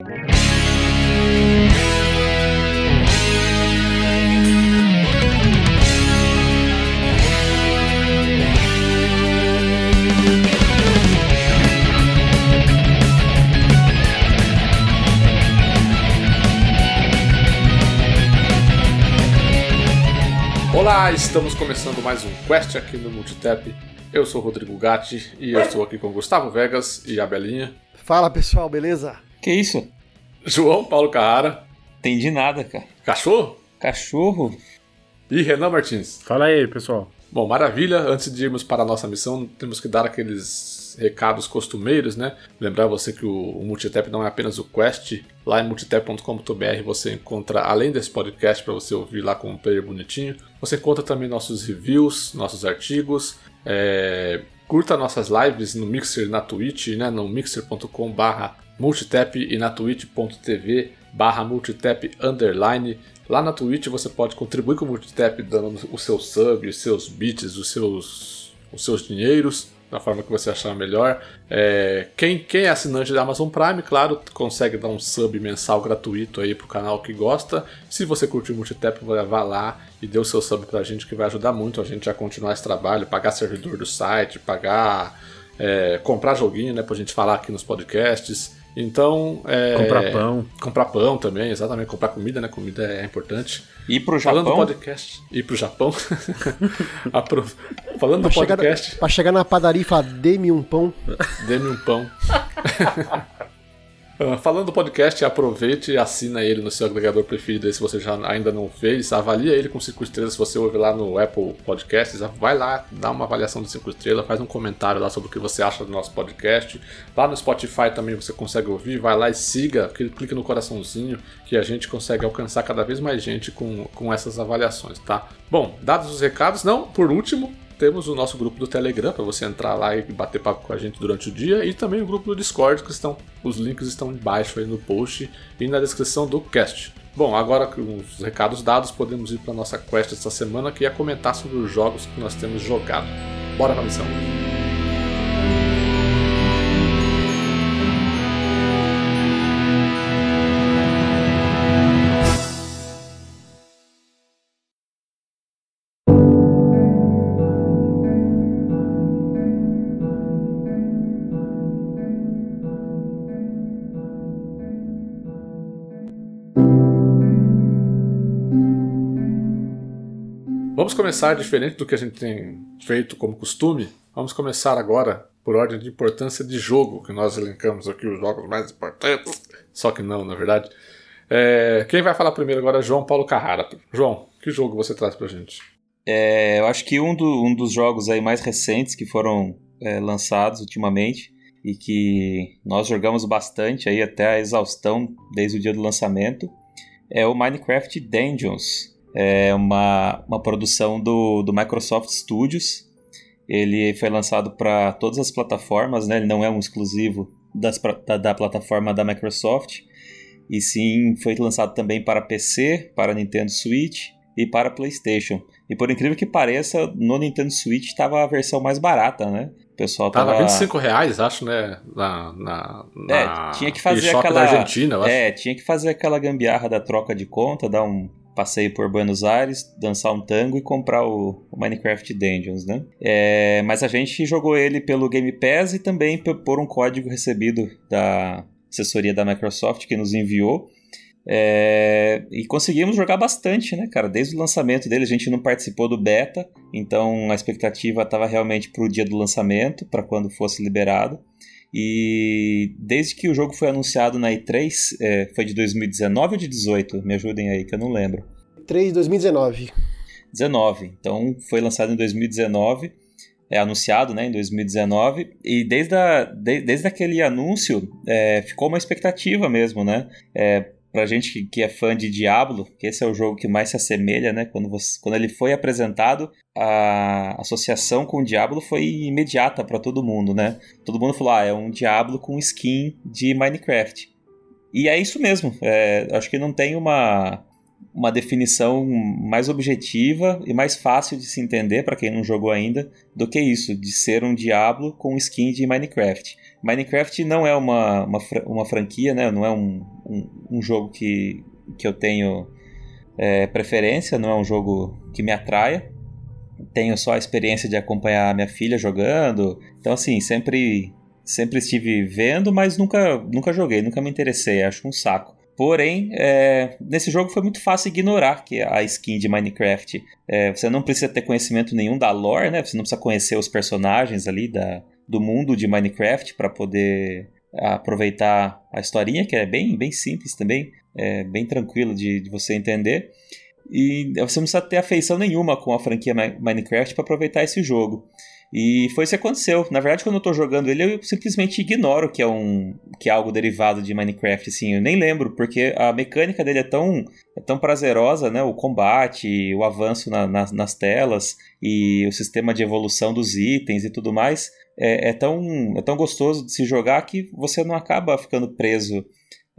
Olá, estamos começando mais um Quest aqui no Multitap. Eu sou Rodrigo Gatti e eu estou aqui com Gustavo Vegas e a Belinha. Fala pessoal, beleza? Que isso? João Paulo Carrara. Entendi nada, cara. Cachorro? Cachorro? E Renan Martins. Fala aí, pessoal. Bom, maravilha. Antes de irmos para a nossa missão, temos que dar aqueles recados costumeiros, né? Lembrar você que o, o Multitap não é apenas o Quest. Lá em multitap.com.br você encontra, além desse podcast para você ouvir lá com um player bonitinho, você encontra também nossos reviews, nossos artigos. É, curta nossas lives no Mixer na Twitch, né? No mixer.com barra multitap e na twitch.tv barra multitap underline. Lá na Twitch você pode contribuir com o Multitap dando o seu sub, os seus bits, os seus, os seus dinheiros da forma que você achar melhor. É, quem, quem é assinante da Amazon Prime, claro, consegue dar um sub mensal gratuito aí pro canal que gosta. Se você curtir o Multitap, vá lá e dê o seu sub pra gente, que vai ajudar muito a gente a continuar esse trabalho, pagar servidor do site, pagar. É, comprar joguinho, né, pra gente falar aqui nos podcasts. Então. É, comprar pão. Comprar pão também, exatamente. Comprar comida, né? Comida é importante. Ir pro Japão. Falando do podcast. Ir pro Japão. Apro... Falando pra do podcast. Chegar, pra chegar na padaria e falar, dê-me um pão. Dê-me um pão. Uh, falando do podcast, aproveite e assina ele no seu agregador preferido se você já ainda não fez. Avalia ele com 5 estrelas se você ouve lá no Apple Podcasts. Vai lá, dá uma avaliação de 5 estrelas, faz um comentário lá sobre o que você acha do nosso podcast. Lá no Spotify também você consegue ouvir. Vai lá e siga, clique no coraçãozinho que a gente consegue alcançar cada vez mais gente com, com essas avaliações, tá? Bom, dados os recados, não, por último, temos o nosso grupo do Telegram para você entrar lá e bater papo com a gente durante o dia e também o grupo do Discord que estão os links estão embaixo aí no post e na descrição do cast. Bom, agora com os recados dados, podemos ir para nossa quest essa semana que é comentar sobre os jogos que nós temos jogado. Bora para a missão. Vamos começar diferente do que a gente tem feito como costume. Vamos começar agora por ordem de importância de jogo, que nós elencamos aqui os jogos mais importantes. Só que não, na verdade. É, quem vai falar primeiro agora é João Paulo Carrara. João, que jogo você traz pra gente? É, eu acho que um, do, um, dos jogos aí mais recentes que foram é, lançados ultimamente e que nós jogamos bastante aí até a exaustão desde o dia do lançamento é o Minecraft Dungeons. É uma, uma produção do, do Microsoft Studios. Ele foi lançado para todas as plataformas, né? ele não é um exclusivo das, da, da plataforma da Microsoft. E sim, foi lançado também para PC, para Nintendo Switch e para PlayStation. E por incrível que pareça, no Nintendo Switch estava a versão mais barata, né? O pessoal tava. Tava 25 reais, acho, né? Na, na, na... É, tinha que fazer aquela. Da Argentina, eu acho. É, tinha que fazer aquela gambiarra da troca de conta, dar um passeio por Buenos Aires, dançar um tango e comprar o, o Minecraft Dungeons, né? É, mas a gente jogou ele pelo Game Pass e também por um código recebido da assessoria da Microsoft que nos enviou. É, e conseguimos jogar bastante, né, cara? Desde o lançamento dele, a gente não participou do beta, então a expectativa estava realmente para o dia do lançamento, para quando fosse liberado. E desde que o jogo foi anunciado na E3, é, foi de 2019 ou de 18? Me ajudem aí, que eu não lembro. E3 2019. 19. Então foi lançado em 2019, é anunciado né, em 2019, e desde, a, de, desde aquele anúncio é, ficou uma expectativa mesmo, né? É, pra gente que, que, é fã de Diablo, que esse é o jogo que mais se assemelha, né? Quando, você, quando ele foi apresentado, a associação com o Diablo foi imediata para todo mundo, né? Todo mundo falou, ah, é um Diablo com skin de Minecraft. E é isso mesmo. É, acho que não tem uma uma definição mais objetiva e mais fácil de se entender para quem não jogou ainda do que isso, de ser um Diablo com skin de Minecraft. Minecraft não é uma, uma, uma franquia, né? não é um, um, um jogo que, que eu tenho é, preferência, não é um jogo que me atraia. Tenho só a experiência de acompanhar minha filha jogando. Então, assim, sempre, sempre estive vendo, mas nunca, nunca joguei, nunca me interessei. Acho um saco. Porém, é, nesse jogo foi muito fácil ignorar que a skin de Minecraft. É, você não precisa ter conhecimento nenhum da lore, né? Você não precisa conhecer os personagens ali da, do mundo de Minecraft para poder aproveitar a historinha, que é bem, bem simples também, é bem tranquilo de, de você entender. E você não precisa ter afeição nenhuma com a franquia Minecraft para aproveitar esse jogo. E foi isso que aconteceu. Na verdade, quando eu tô jogando ele, eu simplesmente ignoro que é um que é algo derivado de Minecraft, assim, eu nem lembro, porque a mecânica dele é tão, é tão prazerosa, né? O combate, o avanço na, nas telas e o sistema de evolução dos itens e tudo mais é, é, tão, é tão gostoso de se jogar que você não acaba ficando preso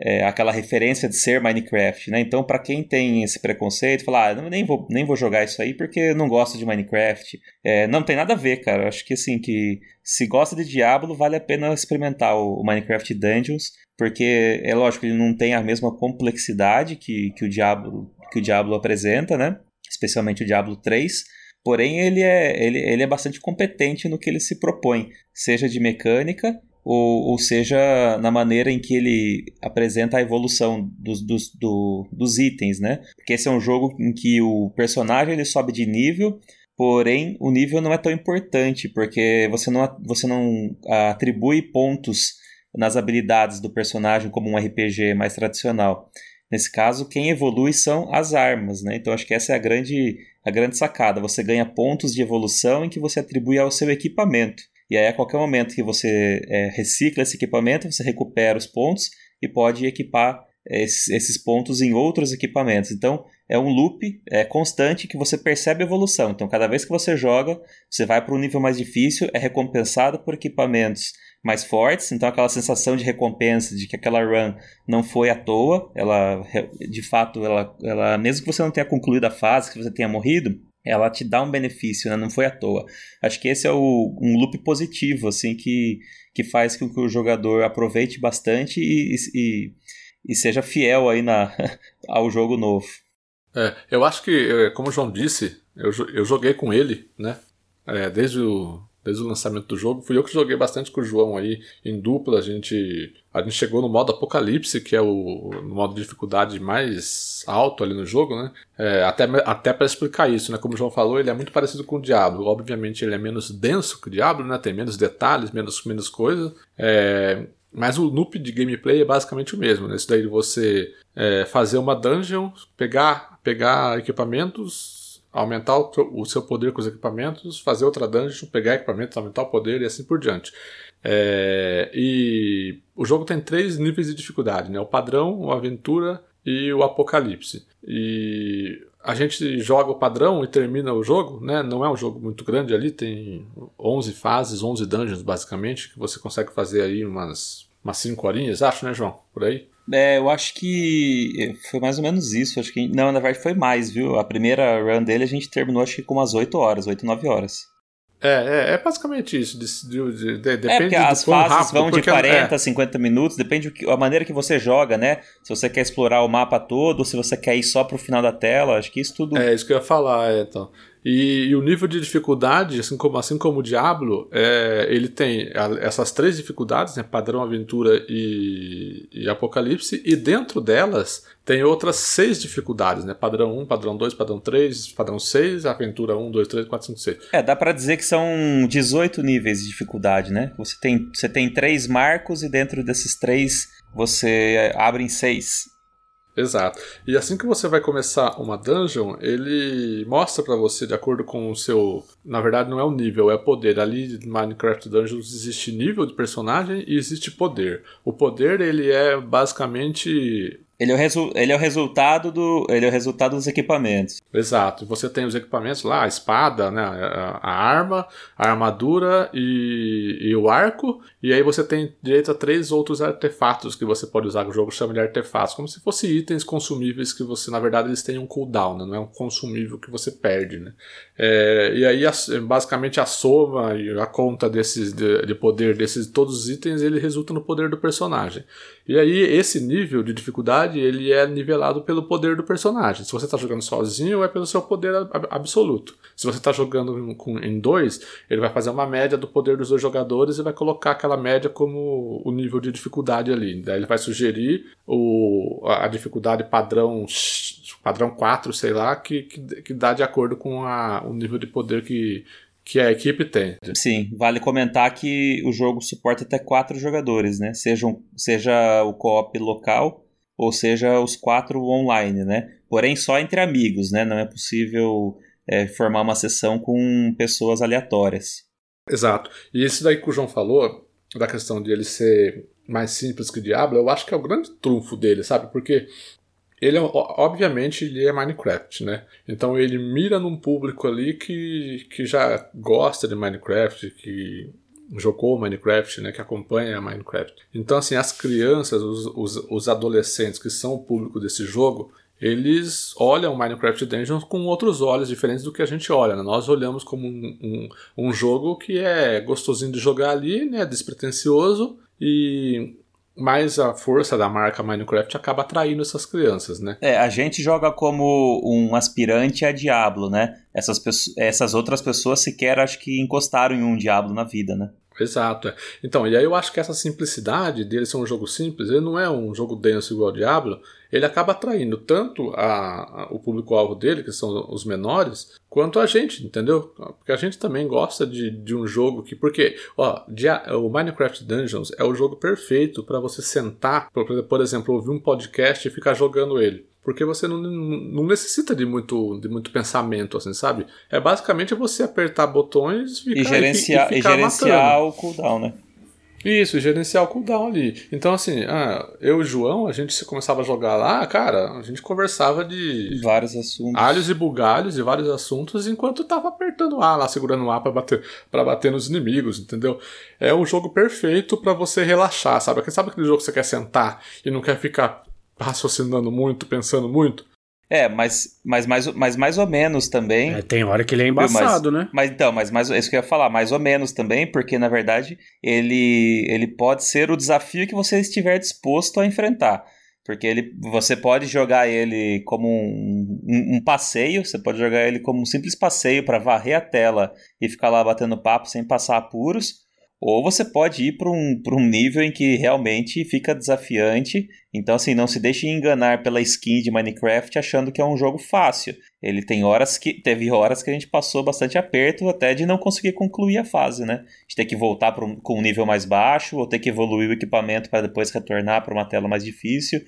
é, aquela referência de ser Minecraft, né? Então, para quem tem esse preconceito, falar, ah, nem vou, nem vou jogar isso aí porque não gosto de Minecraft, é, não tem nada a ver, cara. Acho que assim, que se gosta de Diablo, vale a pena experimentar o, o Minecraft Dungeons, porque é lógico, ele não tem a mesma complexidade que, que o Diablo que o Diablo apresenta, né? Especialmente o Diablo 3, porém ele é, ele, ele é bastante competente no que ele se propõe, seja de mecânica ou, ou seja na maneira em que ele apresenta a evolução dos, dos, do, dos itens, né? Porque esse é um jogo em que o personagem ele sobe de nível, porém o nível não é tão importante, porque você não, você não atribui pontos nas habilidades do personagem como um RPG mais tradicional. Nesse caso, quem evolui são as armas, né? Então acho que essa é a grande, a grande sacada. Você ganha pontos de evolução em que você atribui ao seu equipamento. E aí, a qualquer momento que você é, recicla esse equipamento, você recupera os pontos e pode equipar esses, esses, pontos em outros equipamentos. Então, é um loop é, constante que você percebe evolução. Então, cada vez que você joga, você vai para um nível mais difícil, é recompensado por equipamentos mais fortes. Então, aquela sensação de recompensa, de que aquela run não foi à toa, ela, de fato, ela, ela mesmo que você não tenha concluído a fase, que você tenha morrido, ela te dá um benefício, né? não foi à toa. Acho que esse é o, um loop positivo, assim, que, que faz com que o jogador aproveite bastante e, e, e seja fiel aí na, ao jogo novo. É, eu acho que, é, como o João disse, eu, eu joguei com ele, né? É, desde o, desde o lançamento do jogo. Fui eu que joguei bastante com o João aí em dupla. A gente, a gente chegou no modo Apocalipse, que é o modo de dificuldade mais alto ali no jogo, né? É, até até para explicar isso, né? Como o João falou, ele é muito parecido com o Diablo. Obviamente ele é menos denso que o Diablo, né? Tem menos detalhes, menos, menos coisa. É, mas o loop de gameplay é basicamente o mesmo. Né? Isso daí de você é, fazer uma dungeon, pegar, pegar equipamentos, aumentar o, o, seu poder com os equipamentos, fazer outra dungeon, pegar equipamentos, aumentar o poder e assim por diante. É, e o jogo tem três níveis de dificuldade, né? O padrão, o aventura e o apocalipse. E a gente joga o padrão e termina o jogo, né? Não é um jogo muito grande ali, tem 11 fases, 11 dungeons basicamente, que você consegue fazer aí umas, umas 5 horinhas, acho, né, João? Por aí. É, eu acho que foi mais ou menos isso. Acho que não, na verdade foi mais, viu? A primeira run dele a gente terminou acho que com umas 8 horas, 8, 9 horas. É, é, é basicamente isso. De, de, de, depende é, porque as fases rápido, vão de 40 a é. 50 minutos, depende da maneira que você joga, né? Se você quer explorar o mapa todo, se você quer ir só pro final da tela, acho que isso tudo. É, isso que eu ia falar, é, então. E, e, o nível de dificuldade, assim como, assim como o Diablo, é, ele tem essas três dificuldades, né, padrão, aventura e, e, apocalipse, e dentro delas tem outras seis dificuldades, né, padrão 1, padrão 2, padrão 3, padrão 6, aventura 1, 2, 3, 4, 5, 6. É, dá para dizer que são 18 níveis de dificuldade, né? Você tem, você tem três marcos e dentro desses três você abre em seis. Exato. E assim que você vai começar uma dungeon, ele mostra para você, de acordo com o seu. Na verdade, não é o nível, é poder. Ali Minecraft Dungeons existe nível de personagem e existe poder. O poder, ele é basicamente Ele é, o resu ele é o resultado do ele é o resultado dos equipamentos. Exato. Você tem os equipamentos lá, a espada, né, a, arma, a armadura e, e, o arco. E aí você tem direito a três outros artefatos que você pode usar. O jogo chama de artefatos, como se fossem itens consumíveis que você, na verdade, eles têm um cooldown, né? não é um consumível que você perde, né? É, e aí, basicamente, a soma e a conta desses de, de poder desses todos os itens, ele resulta no poder do personagem. E aí, esse nível de dificuldade, ele é nivelado pelo poder do personagem. Se você está jogando sozinho, é pelo seu poder absoluto. Se você está jogando com, em dois, ele vai fazer uma média do poder dos dois jogadores e vai colocar aquela média como o nível de dificuldade ali. Daí ele vai sugerir o, a dificuldade padrão padrão 4, sei lá, que, que, que dá de acordo com a, o nível de poder que, que a equipe tem. Sim, vale comentar que o jogo suporta até quatro jogadores, né? Seja, seja o co-op local ou seja os quatro online, né? Porém, só entre amigos, né? Não é possível é, formar uma sessão com pessoas aleatórias. Exato. E isso daí que o João falou, da questão de ele ser mais simples que o Diablo, eu acho que é o grande trunfo dele, sabe? Porque ele, é, obviamente, ele é Minecraft, né? Então ele mira num público ali que, que já gosta de Minecraft, que jogou Minecraft, né? Que acompanha Minecraft. Então, assim, as crianças, os, os, os adolescentes que são o público desse jogo, eles olham Minecraft Dungeons com outros olhos diferentes do que a gente olha. Né? Nós olhamos como um, um, um, jogo que é gostosinho de jogar ali, né? despretensioso e mas a força da marca Minecraft acaba atraindo essas crianças, né? É, a gente joga como um aspirante a Diablo, né? Essas, essas outras pessoas sequer acho que encostaram em um Diablo na vida, né? Exato. É. Então, e aí eu acho que essa simplicidade dele ser um jogo simples, ele não é um jogo denso igual ao Diablo, ele acaba atraindo tanto a, a o público-alvo dele, que são os menores, quanto a gente, entendeu? Porque a gente também gosta de, de um jogo que. Porque, ó, o Minecraft Dungeons é o jogo perfeito para você sentar, por, por exemplo, ouvir um podcast e ficar jogando ele porque você não, não necessita de muito, de muito pensamento, assim, sabe? É basicamente você apertar botões ficar, e gerenciar, e, e, e gerenciar matando. o cooldown, né? Isso, gerenciar o cooldown ali. Então, assim, ah, eu e o João, a gente começava a jogar lá, cara, a gente conversava de. Vários assuntos. Alhos e bugalhos e vários assuntos, enquanto tava apertando A lá, segurando o A pra bater, pra bater nos inimigos, entendeu? É um jogo perfeito para você relaxar, sabe? Sabe aquele jogo que você quer sentar e não quer ficar raciocinando muito, pensando muito? É, mas, mas, mais, mas mais ou menos também. É, tem hora que ele é embaçado, mas, né? Mas então, mas mais, isso que eu ia falar, mais ou menos também, porque na verdade ele, ele pode ser o desafio que você estiver disposto a enfrentar. Porque ele, você pode jogar ele como um, um, um passeio, você pode jogar ele como um simples passeio para varrer a tela e ficar lá batendo papo sem passar apuros. Ou você pode ir para um, um nível em que realmente fica desafiante. Então, assim, não se deixe enganar pela skin de Minecraft achando que é um jogo fácil. Ele tem horas que. Teve horas que a gente passou bastante aperto até de não conseguir concluir a fase, né? De ter que voltar um, com um nível mais baixo, ou ter que evoluir o equipamento para depois retornar para uma tela mais difícil.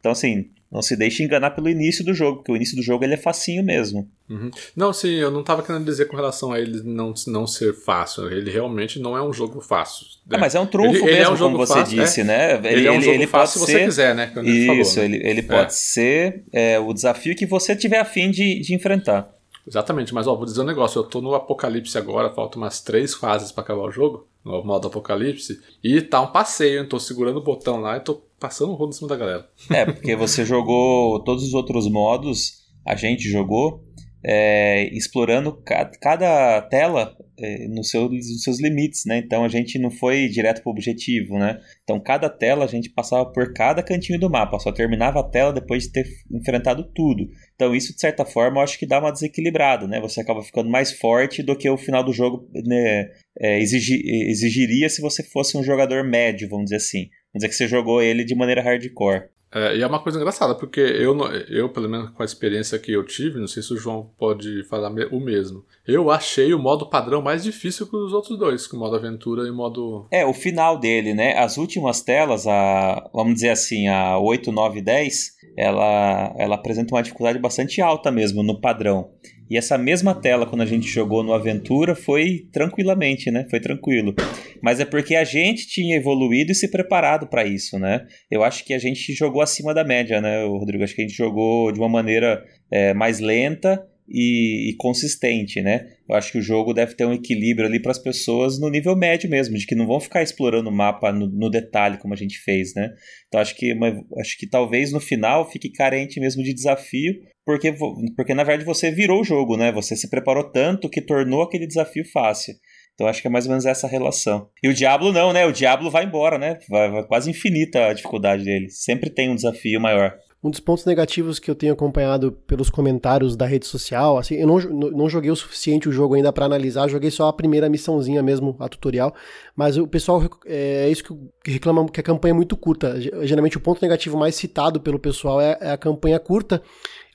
Então, assim, não se deixe enganar pelo início do jogo, porque o início do jogo ele é facinho mesmo. Uhum. Não, sim, eu não estava querendo dizer com relação a ele não, não ser fácil. Ele realmente não é um jogo fácil. Né? Ah, mas é um trunfo ele, mesmo, ele é um jogo como você fácil, disse, é. né? Ele, ele, é um jogo ele fácil se você quiser, né? Isso, falou, né? ele, ele pode é. ser é, o desafio que você tiver afim de, de enfrentar. Exatamente, mas ó, vou dizer um negócio, eu tô no Apocalipse agora, faltam umas três fases para acabar o jogo, no modo Apocalipse, e tá um passeio, eu tô segurando o botão lá e tô passando o rodo em cima da galera. É, porque você jogou todos os outros modos, a gente jogou, é, explorando cada, cada tela é, no seu, nos seus limites, né? Então a gente não foi direto para o objetivo, né? Então cada tela a gente passava por cada cantinho do mapa, só terminava a tela depois de ter enfrentado tudo. Então isso de certa forma eu acho que dá uma desequilibrada, né? Você acaba ficando mais forte do que o final do jogo né, é, exigir, exigiria se você fosse um jogador médio, vamos dizer assim. Vamos dizer que você jogou ele de maneira hardcore. É, e é uma coisa engraçada, porque eu, eu, pelo menos com a experiência que eu tive, não sei se o João pode falar o mesmo. Eu achei o modo padrão mais difícil que os outros dois, que o modo aventura e o modo. É, o final dele, né? As últimas telas, a, vamos dizer assim, a 8, 9 10, ela, ela apresenta uma dificuldade bastante alta mesmo no padrão. E essa mesma tela, quando a gente jogou no Aventura, foi tranquilamente, né? Foi tranquilo. Mas é porque a gente tinha evoluído e se preparado para isso, né? Eu acho que a gente jogou acima da média, né, Rodrigo? Acho que a gente jogou de uma maneira é, mais lenta e, e, consistente, né? Eu acho que o jogo deve ter um equilíbrio ali para as pessoas no nível médio mesmo, de que não vão ficar explorando o mapa no, no detalhe como a gente fez, né? Então acho que, uma, acho que talvez no final fique carente mesmo de desafio, porque, porque na verdade você virou o jogo, né? Você se preparou tanto que tornou aquele desafio fácil. Então acho que é mais ou menos essa relação. E o Diablo não, né? O Diablo vai embora, né? Vai, vai quase infinita a dificuldade dele. Sempre tem um desafio maior. Um dos pontos negativos que eu tenho acompanhado pelos comentários da rede social, assim, eu não, não joguei o suficiente o jogo ainda para analisar, joguei só a primeira missãozinha mesmo, a tutorial, mas o pessoal é, é isso que reclama que a campanha é muito curta. Geralmente o ponto negativo mais citado pelo pessoal é, é a campanha curta,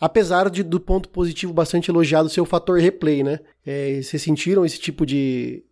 apesar de, do ponto positivo bastante elogiado ser o fator replay, né? É, vocês sentiram esse tipo de,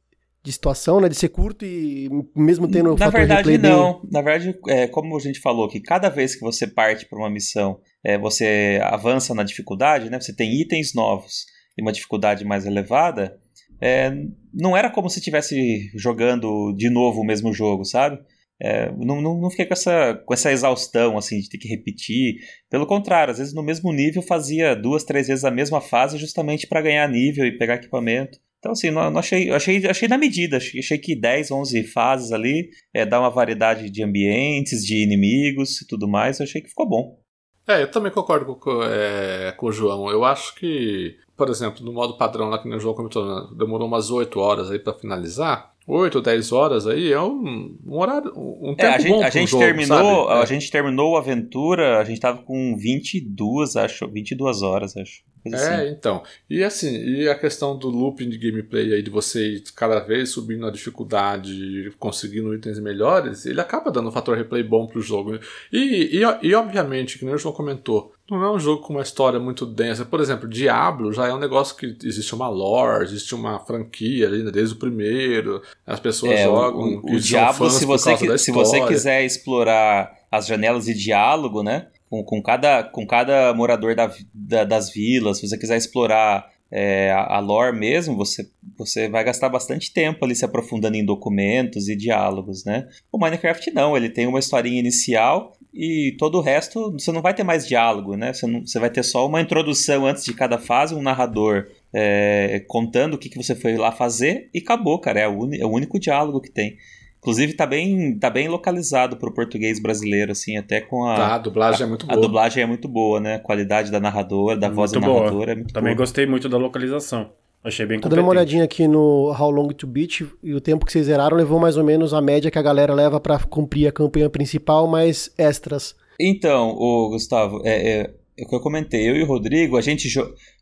de situação, né? De ser curto e mesmo tendo Na verdade, não. Bem... Na verdade, é, como a gente falou, que cada vez que você parte para uma missão, é, você avança na dificuldade, né? Você tem itens novos e uma dificuldade mais elevada. É, não era como se estivesse jogando de novo o mesmo jogo, sabe? É, não, não, não, fiquei com essa, com essa exaustão assim de ter que repetir. Pelo contrário, às vezes no mesmo nível fazia duas, três vezes a mesma fase justamente para ganhar nível e pegar equipamento. Então, assim, não, não achei, achei, achei na medida. Achei, achei que 10, 11 fases ali é, dá uma variedade de ambientes, de inimigos e tudo mais. Achei que ficou bom. É, eu também concordo com, é, com o João. Eu acho que, por exemplo, no modo padrão lá que o João comentou, né, demorou umas 8 horas aí para finalizar. 8 ou 10 horas aí é um, um horário, um tempo é, a gente, bom a gente jogo, terminou, sabe? a gente terminou a aventura, a gente tava com 22, acho, 22 horas, acho. É, assim. então. E assim, e a questão do looping de gameplay aí, de você ir cada vez subindo a dificuldade, conseguindo itens melhores, ele acaba dando um fator replay bom pro jogo. E, e, e obviamente, que nem o João comentou, não é um jogo com uma história muito densa. Por exemplo, Diablo já é um negócio que existe uma lore, existe uma franquia ali né, desde o primeiro. As pessoas é, jogam. O, o Diablo, se você, se você quiser explorar as janelas de diálogo, né? com, com, cada, com cada morador da, da, das vilas, se você quiser explorar é, a, a lore mesmo, você, você vai gastar bastante tempo ali se aprofundando em documentos e diálogos, né? O Minecraft não, ele tem uma historinha inicial e todo o resto você não vai ter mais diálogo, né? Você, não, você vai ter só uma introdução antes de cada fase, um narrador é, contando o que, que você foi lá fazer e acabou, cara. É o, é o único diálogo que tem. Inclusive tá bem, tá bem localizado pro português brasileiro, assim, até com a. Tá, a dublagem a, é muito boa. A dublagem é muito boa, né? A qualidade da narradora, da muito voz da boa. narradora é muito Também boa. gostei muito da localização. Achei bem Tô dando uma olhadinha aqui no How Long to Beat e o tempo que vocês zeraram levou mais ou menos a média que a galera leva para cumprir a campanha principal, mais extras. Então, o Gustavo, é, é, é o que eu comentei, eu e o Rodrigo, a gente,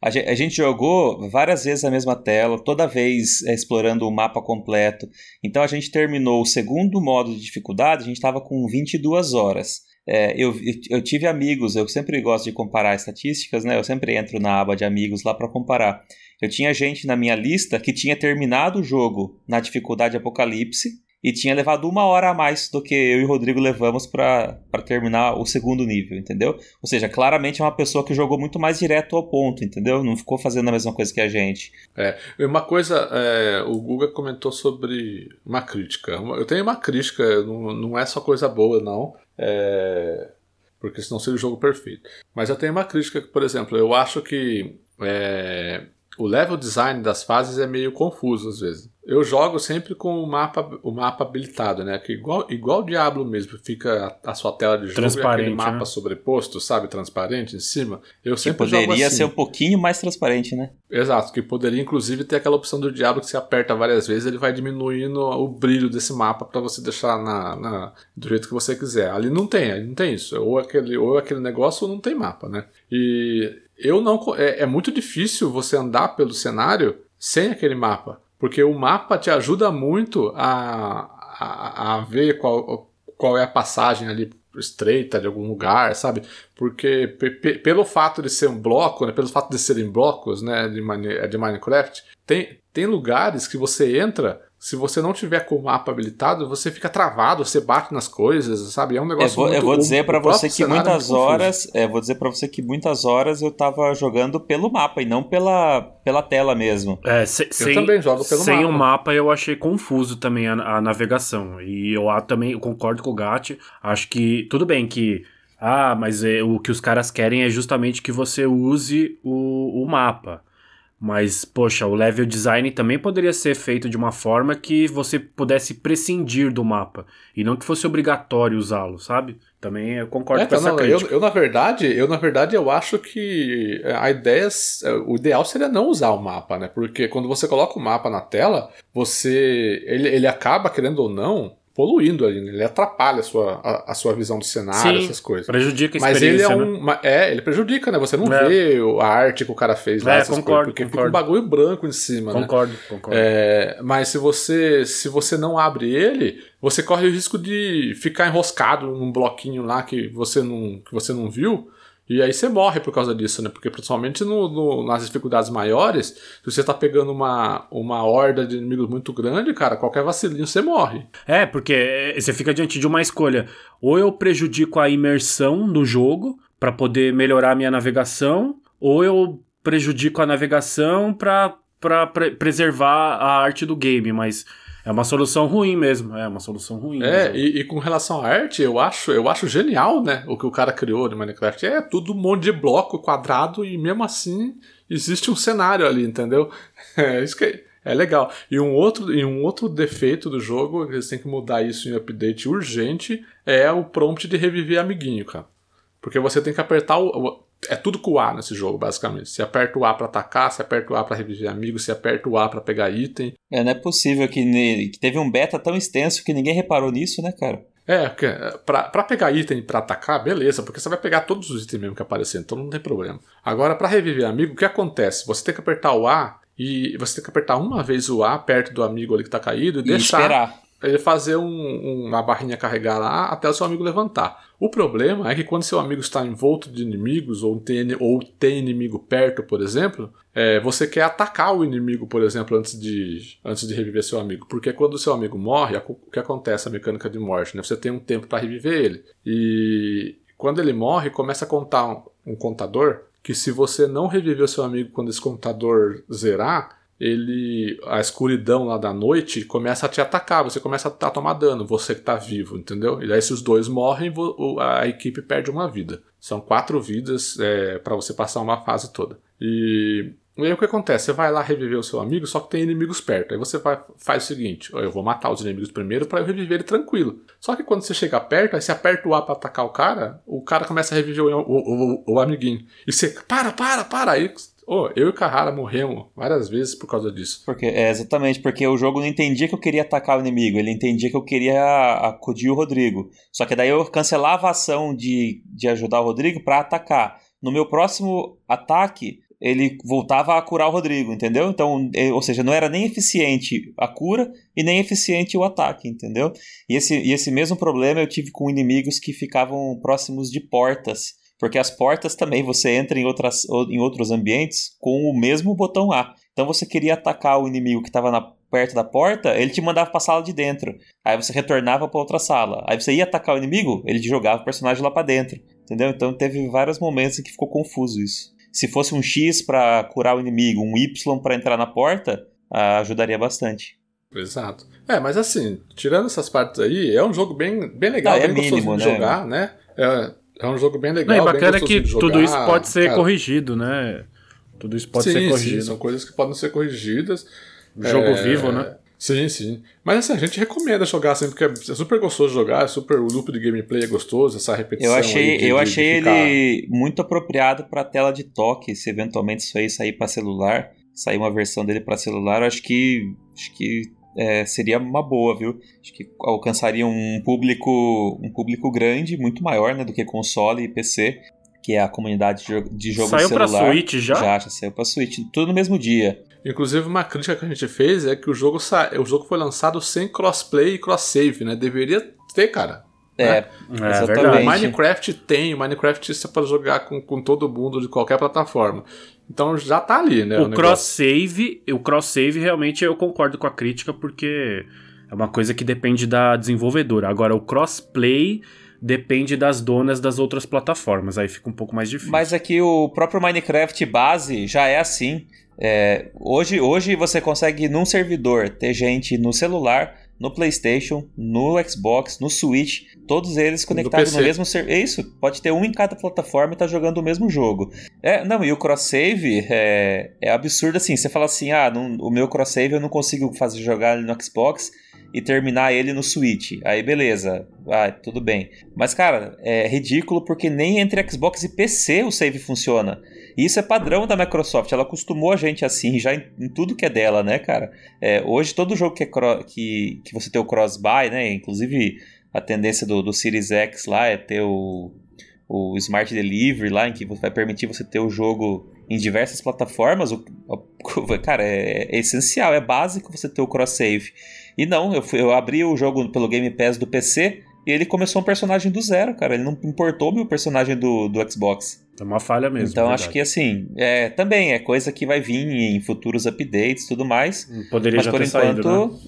a gente, a gente jogou várias vezes a mesma tela, toda vez é, explorando o mapa completo. Então a gente terminou o segundo modo de dificuldade, a gente estava com 22 horas. É, eu, eu tive amigos, eu sempre gosto de comparar estatísticas, né? Eu sempre entro na aba de amigos lá para comparar. Eu tinha gente na minha lista que tinha terminado o jogo na dificuldade Apocalipse e tinha levado uma hora a mais do que eu e o Rodrigo levamos para terminar o segundo nível, entendeu? Ou seja, claramente é uma pessoa que jogou muito mais direto ao ponto, entendeu? Não ficou fazendo a mesma coisa que a gente. É, uma coisa, é, o Guga comentou sobre uma crítica. Eu tenho uma crítica, não, não é só coisa boa, não. É, porque senão seria o jogo perfeito. Mas eu tenho uma crítica, por exemplo, eu acho que é, o level design das fases é meio confuso às vezes. Eu jogo sempre com o mapa, o mapa habilitado, né? Que igual, igual o Diablo mesmo, fica a, a sua tela de jogo e aquele mapa né? sobreposto, sabe? Transparente em cima. Eu sempre que poderia assim. ser um pouquinho mais transparente, né? Exato, que poderia inclusive ter aquela opção do Diablo que você aperta várias vezes, ele vai diminuindo o brilho desse mapa para você deixar na, na, do jeito que você quiser. Ali não tem, ali não tem isso. Ou aquele, ou aquele negócio ou não tem mapa, né? E eu não. É, é muito difícil você andar pelo cenário sem aquele mapa. Porque o mapa te ajuda muito a, a, a ver qual, qual é a passagem ali estreita de algum lugar, sabe? Porque pelo fato de ser um bloco, né, pelo fato de serem blocos né, de, de Minecraft, tem, tem lugares que você entra se você não tiver com o mapa habilitado, você fica travado, você bate nas coisas, sabe? É um negócio eu vou, muito, eu vou dizer para você que muitas é horas, é, vou dizer para você que muitas horas eu tava jogando pelo mapa e não pela, pela tela mesmo. É, se, eu sem, também jogo pelo sem mapa. o mapa eu achei confuso também a, a navegação. E eu ah, também eu concordo com o Gatti, acho que tudo bem que ah, mas é, o que os caras querem é justamente que você use o, o mapa. Mas, poxa, o level design também poderia ser feito de uma forma que você pudesse prescindir do mapa. E não que fosse obrigatório usá-lo, sabe? Também eu concordo É, com tá, essa não, eu, crítica. eu, na verdade, eu na verdade eu acho que a ideia, é- o ideal seria não usar o mapa, né? Porque quando você coloca o mapa na tela, você ele, ele acaba querendo ou não poluindo ali, né? ele atrapalha a sua, a, a sua visão do cenário, Sim, essas coisas. Prejudica a Mas ele é né? um. ma- É, ele prejudica, né? Você não É. vê a arte que o cara fez lá, É, essas concordo, coisas, porque fica concordo. um bagulho branco em cima, né? Concordo, concordo. É, mas se você se você não abre ele, você corre o risco de ficar enroscado num bloquinho lá que você não, que você não viu. E aí você morre por causa disso, né? Porque principalmente no, no- nas dificuldades maiores, se você tá pegando uma, uma horda de inimigos muito grande, cara, qualquer vacilinho você morre. É, porque é, você fica diante de uma escolha. Ou eu prejudico a imersão no jogo pra poder melhorar a minha navegação, ou eu prejudico a navegação pre- preservar a arte do game, mas é uma solução ruim mesmo, é uma solução ruim. É, e, e com relação à arte, eu acho, eu acho genial, né? O que o cara criou de Minecraft. É tudo um monte de bloco quadrado e mesmo assim existe um cenário ali, entendeu? É isso que é, é legal. E um, outro, e um outro defeito do jogo, eles têm que mudar isso em update urgente, é o prompt de reviver amiguinho, cara. Porque você tem que apertar o. é tudo com o A nesse jogo, basicamente. Você aperta o A pra atacar, você aperta o A pra reviver amigo, você aperta o A pra pegar item. É, não é possível que, ne- que teve um beta tão extenso que ninguém reparou nisso, né, cara? É, é, pra, pra pegar item pra atacar, beleza, porque você vai pegar todos os itens mesmo que aparecer, então não tem problema. Agora, pra reviver amigo, o que acontece? Você tem que apertar o A e você tem que apertar uma vez o A perto do amigo ali que tá caído e, E deixar esperar. Ele fazer um- uma barrinha carregar lá até o seu amigo levantar. O problema é que quando seu amigo está envolto de inimigos ou tem, ou tem inimigo perto, por exemplo, é, você quer atacar o inimigo, por exemplo, antes de, antes de reviver seu amigo. Porque quando seu amigo morre, o que acontece a mecânica de morte? Né? Você tem um tempo para reviver ele. E quando ele morre, começa a contar um, um contador que se você não reviver seu amigo quando esse contador zerar, ele a escuridão lá da noite começa a te atacar, você começa a, a tomar dano, você que tá vivo, entendeu? E daí se os dois morrem, a equipe perde uma vida. São quatro vidas é, para você passar uma fase toda. E, e aí o que acontece? Você vai lá reviver o seu amigo, só que tem inimigos perto. Aí você vai, faz o seguinte: eu vou matar os inimigos primeiro para eu reviver ele tranquilo. Só que quando você chega perto, aí você aperta o A pra atacar o cara, o cara começa a reviver o, o, o- o amiguinho. E você, para, para, para! Aí Ô, eu e o Carrara morremos várias vezes por causa disso. Porque, é, exatamente, porque o jogo não entendia que eu queria atacar o inimigo, ele entendia que eu queria acudir o Rodrigo. Só que daí eu cancelava a ação de, de ajudar o Rodrigo pra atacar. No meu próximo ataque, ele voltava a curar o Rodrigo, entendeu? Então, é, ou seja, não era nem eficiente a cura e nem eficiente o ataque, entendeu? E esse, e esse mesmo problema eu tive com inimigos que ficavam próximos de portas. Porque as portas também você entra em, outras, em outros ambientes com o mesmo botão A. Então você queria atacar o inimigo que estava perto da porta, ele te mandava para a sala de dentro. Aí você retornava para outra sala. Aí você ia atacar o inimigo, ele jogava o personagem lá para dentro. Entendeu? Então teve vários momentos em que ficou confuso isso. Se fosse um X para curar o inimigo, um Y para entrar na porta, ah, ajudaria bastante. Exato. É, mas assim, tirando essas partes aí, é um jogo bem, bem legal, Ah, é bem gostoso mínimo, de né? jogar, né? É, é um jogo bem Não, legal. e bem bacana é que de jogar, tudo isso pode ser cara. corrigido, né? Tudo isso pode sim, ser sim, corrigido. são coisas que podem ser corrigidas. Jogo É, vivo, né? Sim, sim. Mas assim, a gente recomenda jogar assim, porque é super gostoso jogar, é super, o loop de gameplay é gostoso, essa repetição. Eu achei, aí de- eu achei de ficar- ele muito apropriado para tela de toque. Se eventualmente isso aí sair para celular, sair uma versão dele para celular, eu acho que acho que é, seria uma boa, viu? Acho que alcançaria um público um público grande, muito maior, né, do que console e PC, que é a comunidade de jogo, de jogo Saiu pra celular. Switch já? Já, já saiu para Switch, tudo no mesmo dia. Inclusive, uma crítica que a gente fez é que o jogo, sa... o jogo foi lançado sem crossplay e cross-save, né? Deveria ter, cara. É, né? é verdade. Minecraft tem, o Minecraft você pode jogar com, com todo mundo de qualquer plataforma. Então já tá ali, né? O, o cross-save, o cross-save realmente eu concordo com a crítica, porque é uma coisa que depende da desenvolvedora. Agora, o crossplay depende das donas das outras plataformas, aí fica um pouco mais difícil. Mas aqui o próprio Minecraft base já é assim. É, hoje, hoje você consegue num servidor ter gente no celular, no PlayStation, no Xbox, no Switch, todos eles conectados no, mesmo servidor. É isso, pode ter um em cada plataforma e tá jogando o mesmo jogo. É, não, e o cross-save é, é absurdo assim. Você fala assim: ah, não, o meu cross-save eu não consigo fazer jogar no Xbox e terminar ele no Switch. Aí beleza, ah, tudo bem. Mas cara, é ridículo porque nem entre Xbox e PC o save funciona. E isso é padrão da Microsoft, ela acostumou a gente assim, já em, em tudo que é dela, né, cara? É, hoje todo jogo que, é que, que você tem o cross-buy, né, inclusive a tendência do, do Series X lá é ter o, o Smart Delivery lá, em que vai permitir você ter o jogo em diversas plataformas, o, o cara, é, é, essencial, é básico você ter o cross-save. E não, eu, fui, eu abri o jogo pelo Game Pass do PC e ele começou um personagem do zero, cara. Ele não importou meu personagem do, do Xbox. É uma falha mesmo. Então verdade. acho que assim, é, também é coisa que vai vir em futuros updates e tudo mais. Poderia mas já por ter enquanto, saído, né?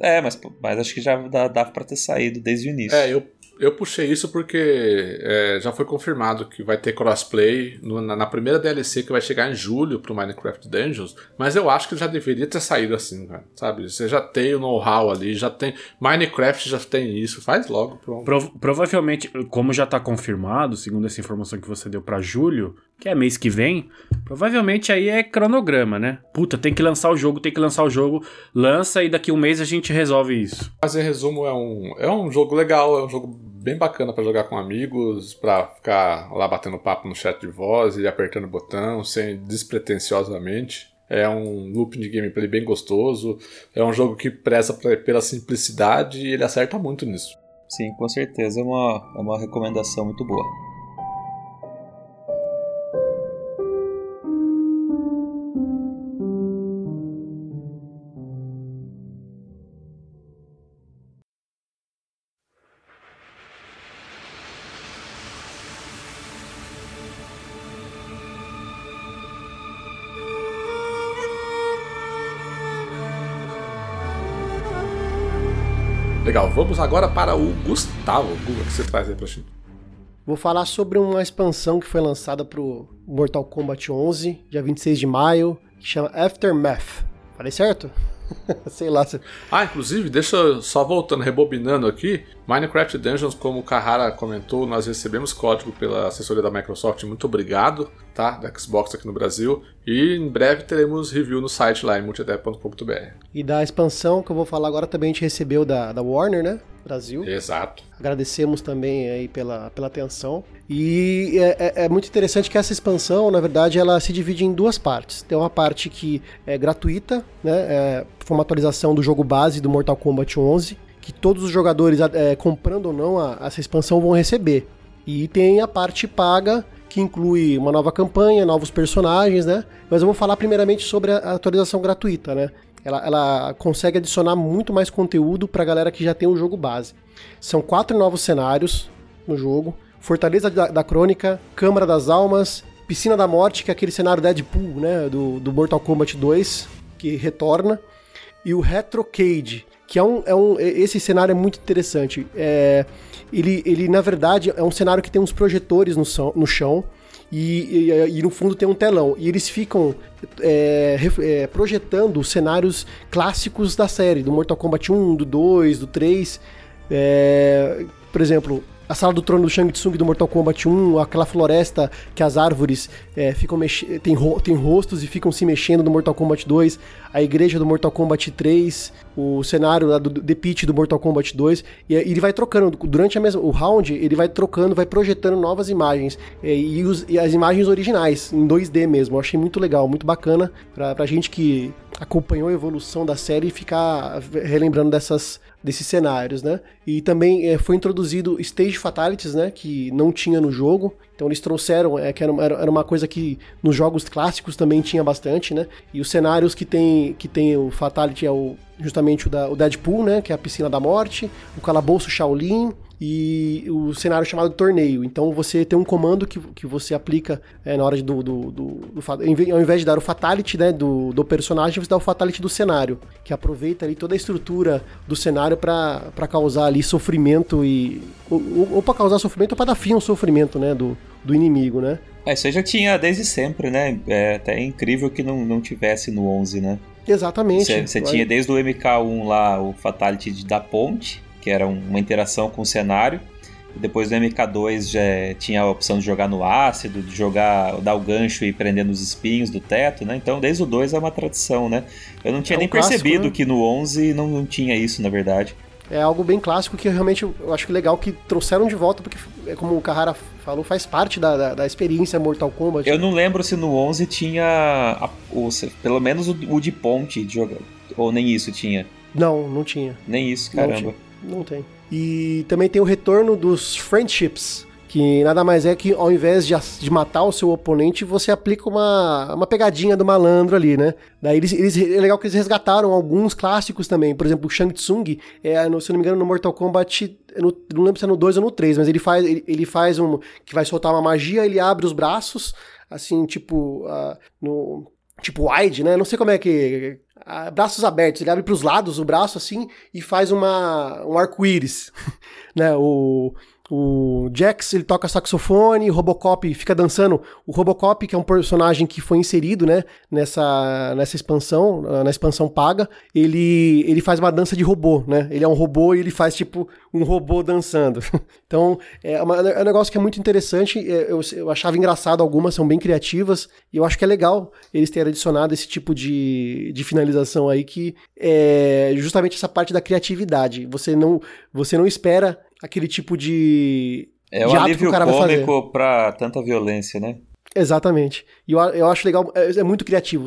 É, mas, mas acho que já dá, dá pra ter saído desde o início. É, eu, eu puxei isso porque é, já foi confirmado que vai ter crossplay no, na, na, primeira DLC que vai chegar em julho pro Minecraft Dungeons, mas eu acho que já deveria ter saído assim, cara, sabe? Você já tem o know-how ali, já tem. Minecraft já tem isso, faz logo, pronto. Pro, provavelmente, como já tá confirmado, segundo essa informação que você deu para julho, que é mês que vem, provavelmente aí é cronograma, né? Puta, tem que lançar o jogo, tem que lançar o jogo, lança e daqui um mês a gente resolve isso. Mas em resumo, é um, é um jogo legal, é um jogo bem bacana para jogar com amigos, para ficar lá batendo papo no chat de voz e apertando o botão, sem despretensiosamente. É um loop de gameplay bem gostoso. É um jogo que preza pela simplicidade e ele acerta muito nisso. Sim, com certeza. É uma, é uma recomendação muito boa. Vamos agora para o Gustavo. O que você traz aí pra gente? Vou falar sobre uma expansão que foi lançada pro Mortal Kombat 11, dia 26 de maio, que chama Aftermath. Falei certo? Sei lá. Se... Ah, inclusive, deixa eu só voltando, rebobinando aqui. Minecraft Dungeons, como o Kahara comentou, nós recebemos código pela assessoria da Microsoft. Muito obrigado, tá? Da Xbox aqui no Brasil. E em breve teremos review no site lá em multidep.com.br. E da expansão que eu vou falar agora também a gente recebeu da, da Warner, né? Brasil. Exato. Agradecemos também aí pela, pela atenção. E é, é, é, muito interessante que essa expansão, na verdade, ela se divide em duas partes. Tem uma parte que é gratuita, né? É, foi uma atualização do jogo base do Mortal Kombat 11, que todos os jogadores, é, comprando ou não a, essa expansão, vão receber. E tem a parte paga, que inclui uma nova campanha, novos personagens, né? Mas eu vou falar primeiramente sobre a atualização gratuita, né? ela, ela consegue adicionar muito mais conteúdo para a galera que já tem o jogo base. São quatro novos cenários no jogo: Fortaleza da, da Crônica, Câmara das Almas, Piscina da Morte, que é aquele cenário Deadpool, né, do, do Mortal Kombat 2, que retorna, e o Retrocade, que é um, é um esse cenário é muito interessante. É, ele, ele, na verdade, é um cenário que tem uns projetores no, no chão, e, e, e, no fundo tem um telão. E eles ficam é, é, projetando cenários clássicos da série, do Mortal Kombat 1, do 2, do 3. É, por exemplo, a sala do trono do Shang Tsung do Mortal Kombat 1, aquela floresta que as árvores é, ficam tem, ro tem rostos e ficam se mexendo no Mortal Kombat 2, a igreja do Mortal Kombat 3, o cenário do The Pit do Mortal Kombat 2, e, ele vai trocando, durante a mesma, o round, ele vai trocando, vai projetando novas imagens, é, e, os, e, as imagens originais, em 2D mesmo, eu achei muito legal, muito bacana, pra, pra gente que acompanhou a evolução da série e ficar relembrando dessas desses cenários, né? E também é, foi introduzido Stage Fatalities, né? Que não tinha no jogo. Então eles trouxeram, é, que era, era uma coisa que nos jogos clássicos também tinha bastante, né? E os cenários que tem, que tem o Fatality é o, justamente o, da, o Deadpool, né? Que é a Piscina da Morte, o Calabouço Shaolin, e o cenário chamado torneio. Então você tem um comando que, que você aplica é, na hora do, do, do, do, Ao invés de dar o fatality né, do, do personagem, você dá o fatality do cenário, que aproveita ali toda a estrutura do cenário para causar ali sofrimento e. Ou, ou para causar sofrimento ou para dar fim ao sofrimento né, do, do inimigo, né? É, isso aí já tinha desde sempre, né? É até incrível que não, não tivesse no 11, né? Exatamente. Você tinha desde o MK1 lá o Fatality da ponte, que era uma interação com o cenário. Depois do MK2 já tinha a opção de jogar no ácido, de jogar, dar o gancho e prender nos espinhos do teto, né? Então desde o 2 é uma tradição, né? Eu não tinha é nem um percebido clássico, né? que no 11 não, não tinha isso, na verdade é algo bem clássico que realmente eu acho legal que trouxeram de volta, porque, é como o Carrara falou, faz parte da, da, da experiência Mortal Kombat. Eu não lembro se no 11 tinha a, o, pelo menos o, o, de ponte de jogar, ou nem isso tinha. Não, não tinha. Nem isso, caramba. Não, tem. E também tem o retorno dos friendships, que nada mais é que ao invés de, de matar o seu oponente, você aplica uma, uma pegadinha do malandro ali, né? Daí eles, eles, é legal que eles resgataram alguns clássicos também, por exemplo, o Shang Tsung, é, no, se não me engano, no Mortal Kombat, no, não lembro se é no 2 ou no 3, mas ele faz, ele, ele, faz um, que vai soltar uma magia, ele abre os braços, assim, tipo, uh, no, tipo wide, né? Não sei como é que braços abertos, ele abre para os lados o braço assim e faz uma um arco-íris, né? O o Jax, ele toca saxofone, Robocop fica dançando. O Robocop, que é um personagem que foi inserido, né, nessa, nessa expansão, na expansão paga, ele, ele faz uma dança de robô, né? Ele é um robô e ele faz, tipo, um robô dançando. então, é, uma, é um negócio que é muito interessante. É, eu, eu achava engraçado algumas, são bem criativas, e eu acho que é legal eles terem adicionado esse tipo de, de finalização aí, que é justamente essa parte da criatividade. Você não, você não espera aquele tipo de. É um alívio cômico pra tanta violência, né? Exatamente. E eu, eu acho legal, é, é, muito criativo.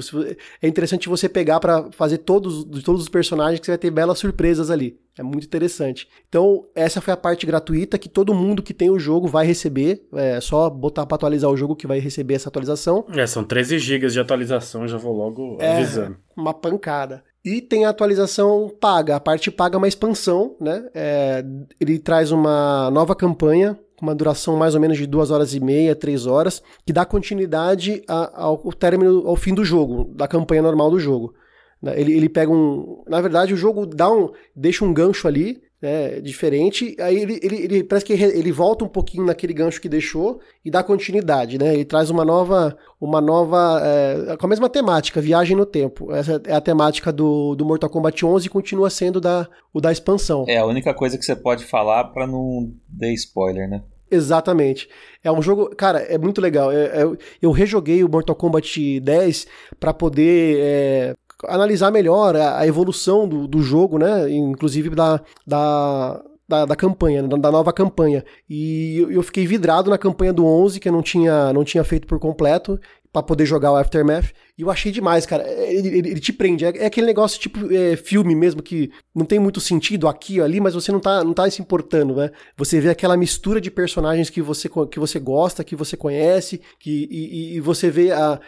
É interessante você pegar para fazer todos, de todos os personagens que você vai ter belas surpresas ali. É muito interessante. Então, essa foi a parte gratuita que todo mundo que tem o jogo vai receber. É só botar para atualizar o jogo que vai receber essa atualização. É, são 13 GB de atualização, já vou logo é, avisando. Uma pancada. E tem a atualização paga. A parte paga é uma expansão, né? É, ele traz uma nova campanha com uma duração mais ou menos de duas horas e meia, três horas, que dá continuidade ao término, ao fim do jogo, da campanha normal do jogo. Né? Ele, ele pega um. Na verdade, o jogo dá um, deixa um gancho ali né, diferente. Aí ele, ele, ele, parece que ele volta um pouquinho naquele gancho que deixou e dá continuidade, né? Ele traz uma nova, uma nova, é, com a mesma temática, viagem no tempo. Essa é a temática do, do Mortal Kombat 11 e continua sendo da, o da expansão. É a única coisa que você pode falar para não dar spoiler, né? Exatamente. É um jogo, cara, é muito legal. É, é, eu rejoguei o Mortal Kombat 10 para poder é, analisar melhor a, a evolução do, do jogo, né? Inclusive da, da, da, da, campanha, da, da, nova campanha. E eu, fiquei vidrado na campanha do 11, que eu não tinha, não tinha feito por completo, para poder jogar o Aftermath. E eu achei demais, cara. Ele, ele, ele te prende. É, é, aquele negócio tipo é, filme mesmo, que não tem muito sentido aqui ou ali, mas você não tá, não tá se importando, né? Você vê aquela mistura de personagens que você, que você gosta, que você conhece, que, e, e você vê a,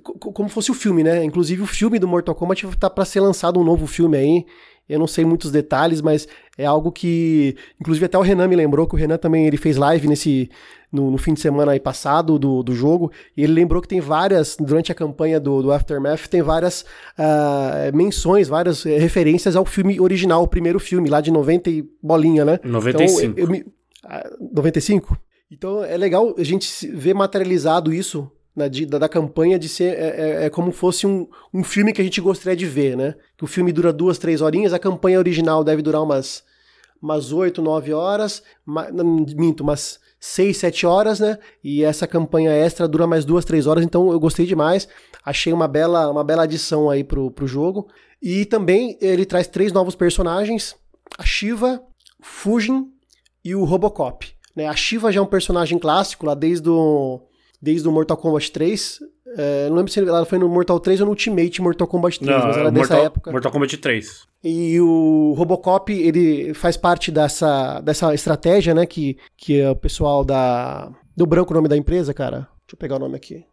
como fosse o filme, né? Inclusive o filme do Mortal Kombat tá para ser lançado um novo filme aí. Eu não sei muitos detalhes, mas é algo que, inclusive até o Renan me lembrou que o Renan também ele fez live nesse no, no fim de semana aí passado do, do jogo e ele lembrou que tem várias durante a campanha do, do Aftermath tem várias uh, menções, várias uh, referências ao filme original, o primeiro filme lá de 90 e bolinha, né? 95. Então, eu, eu me, uh, ah, 95. Então é legal a gente ver materializado isso na, da, da, campanha de ser é, é, é, como fosse um, um filme que a gente gostaria de ver, né? Que o filme dura duas, três horinhas, a campanha original deve durar umas umas 8, 9 horas, ma, não, minto, umas 6, 7 horas, né? E essa campanha extra dura mais duas, três horas, então eu gostei demais. Achei uma bela, uma bela adição aí pro, pro jogo. E também ele traz três novos personagens: a Shiva, Fujin e o Robocop. Né? A Shiva já é um personagem clássico lá desde o desde o Mortal Kombat 3. É, não lembro se ela foi no Mortal 3 ou no Ultimate Mortal Kombat 3, não, mas ela é dessa Mortal, época. Mortal Kombat 3. E o Robocop, ele faz parte dessa, dessa estratégia, né, que, que é o pessoal da... Do branco o nome da empresa, cara? Deixa eu pegar o nome aqui.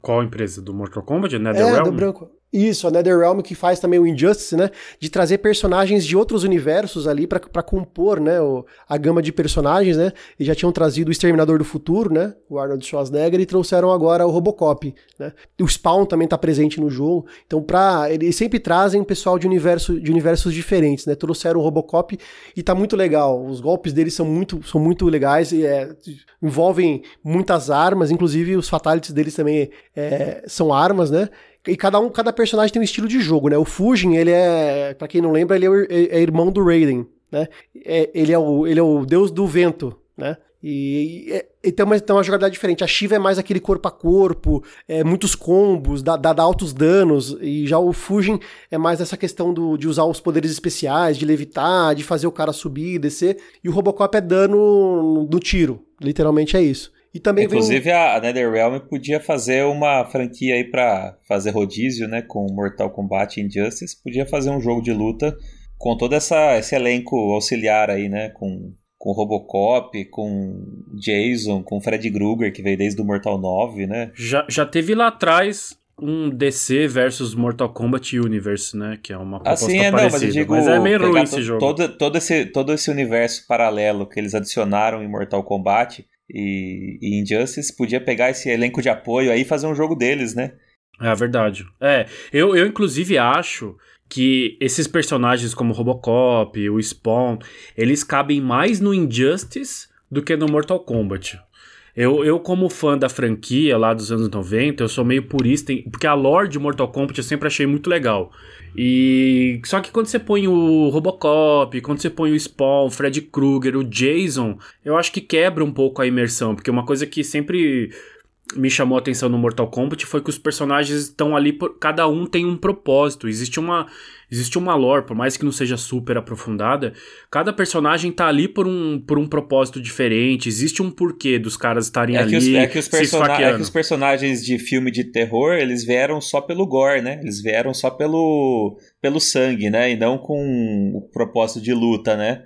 Qual empresa? Do Mortal Kombat? Netherrealm? É, do branco. Isso, a NetherRealm que faz também o Injustice, né? De trazer personagens de outros universos ali para compor, né? O, a gama de personagens, né? E já tinham trazido o Exterminador do Futuro, né? O Arnold Schwarzenegger e trouxeram agora o Robocop, né? O Spawn também tá presente no jogo. Então, pra, eles sempre trazem pessoal de, universo, de universos diferentes, né? Trouxeram o Robocop e tá muito legal. Os golpes deles são muito, são muito legais e é, envolvem muitas armas, inclusive os fatalities deles também é, são armas, né? E cada um, cada personagem tem um estilo de jogo, né? O Fujin, ele é, para quem não lembra, ele é, o, é, é, irmão do Raiden, né? É, ele, é o, ele é o deus do vento, né? E, e, e tem, uma, tem uma jogabilidade diferente. A Shiva é mais aquele corpo a corpo, é, muitos combos, dá, dá, dá, altos danos. E já o Fujin é mais essa questão do, de usar os poderes especiais, de levitar, de fazer o cara subir e descer. E o Robocop é dano no tiro. Literalmente é isso. E também Inclusive vem... a NetherRealm podia fazer uma franquia aí para fazer rodízio, né, com Mortal Kombat e Injustice, podia fazer um jogo de luta com todo essa, esse elenco auxiliar aí, né, com com Robocop, com Jason, com Fred Krueger, que veio desde o Mortal 9, né? Já, já teve lá atrás um DC versus Mortal Kombat Universe, né? Que é uma proposta assim, é, parecida. Não, mas, digo, mas, é meio ruim esse jogo. Todo, todo, esse, todo esse universo paralelo que eles adicionaram em Mortal Kombat e, e Injustice, podia pegar esse elenco de apoio aí e fazer um jogo deles, né? É verdade. É, eu, eu inclusive acho que esses personagens como Robocop, o Spawn, eles cabem mais no Injustice do que no Mortal Kombat. Eu, eu, como fã da franquia lá dos anos 90, eu sou meio purista, porque a lore de Mortal Kombat eu sempre achei muito legal. E só que quando você põe o Robocop, quando você põe o Spawn, o Fred Krueger, o Jason, eu acho que quebra um pouco a imersão, porque uma coisa que sempre me chamou a atenção no Mortal Kombat foi que os personagens estão ali, por, cada um tem um propósito. Existe uma, existe uma lore, por mais que não seja super aprofundada, cada personagem tá ali por um, por um propósito diferente. Existe um porquê dos caras estarem é ali. os, é, que os é que os personagens de filme de terror, eles vieram só pelo gore, né? Eles vieram só pelo, pelo sangue, né? E não com o propósito de luta, né?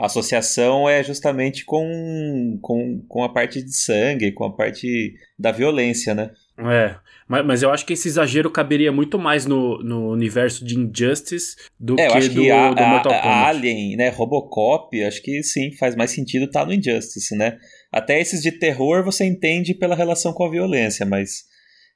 A associação é justamente com, com, com a parte de sangue, com a parte da violência, né? É, mas, mas eu acho que esse exagero caberia muito mais no, no universo de Injustice do é, que, do, que a, do Mortal Kombat. A Alien, né, Robocop, acho que sim, faz mais sentido estar tá no Injustice, né? Até esses de terror você entende pela relação com a violência, mas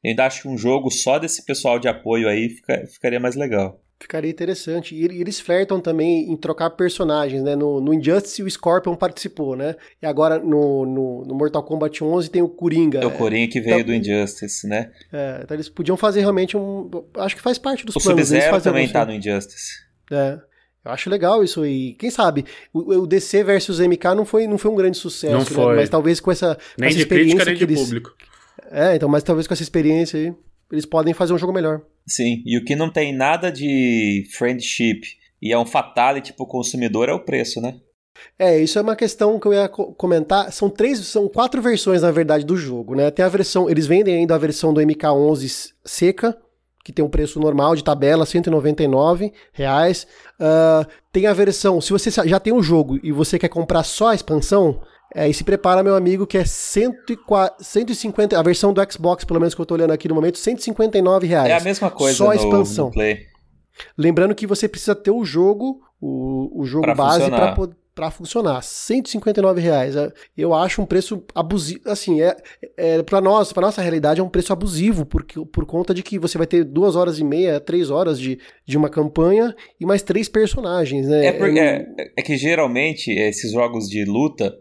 eu ainda acho que um jogo só desse pessoal de apoio aí fica, ficaria mais legal. Ficaria interessante. E eles flertam também em trocar personagens, né? No, no Injustice o Scorpion participou, né? E agora no, no, no Mortal Kombat 11 tem o Coringa. É o Coringa que veio então, do Injustice, né? É, então eles podiam fazer realmente um... Acho que faz parte dos o planos. O Sub-Zero também tá no Injustice. É. Eu acho legal isso aí. Quem sabe? O, o, DC versus MK não foi, não foi um grande sucesso, não né? foi. Mas talvez com essa, nem essa de experiência crítica, nem que de eles... público. É, então, mas talvez com essa experiência aí, eles podem fazer um jogo melhor. Sim, e o que não tem nada de friendship e é um fatality pro consumidor é o preço, né? É, isso é uma questão que eu ia comentar. São três, são quatro versões, na verdade, do jogo, né? Tem a versão, eles vendem ainda a versão do MK11 seca, que tem um preço normal de tabela, 199 reais. Uh, tem a versão, se você já tem o jogo e você quer comprar só a expansão, é, e se prepara, meu amigo, que é 150, a versão do Xbox, pelo menos que eu tô olhando aqui no momento, 159 reais. É a mesma coisa Só no, a expansão. No. Lembrando que você precisa ter o jogo, o, o jogo pra base funcionar. para para funcionar. 159 reais. É, eu acho um preço abusivo. Assim, é, é para nós, para nossa realidade, é um preço abusivo, porque, por conta de que você vai ter duas horas e meia, três horas de, de uma campanha e mais três personagens, né? É, por, é, é que geralmente esses jogos de luta.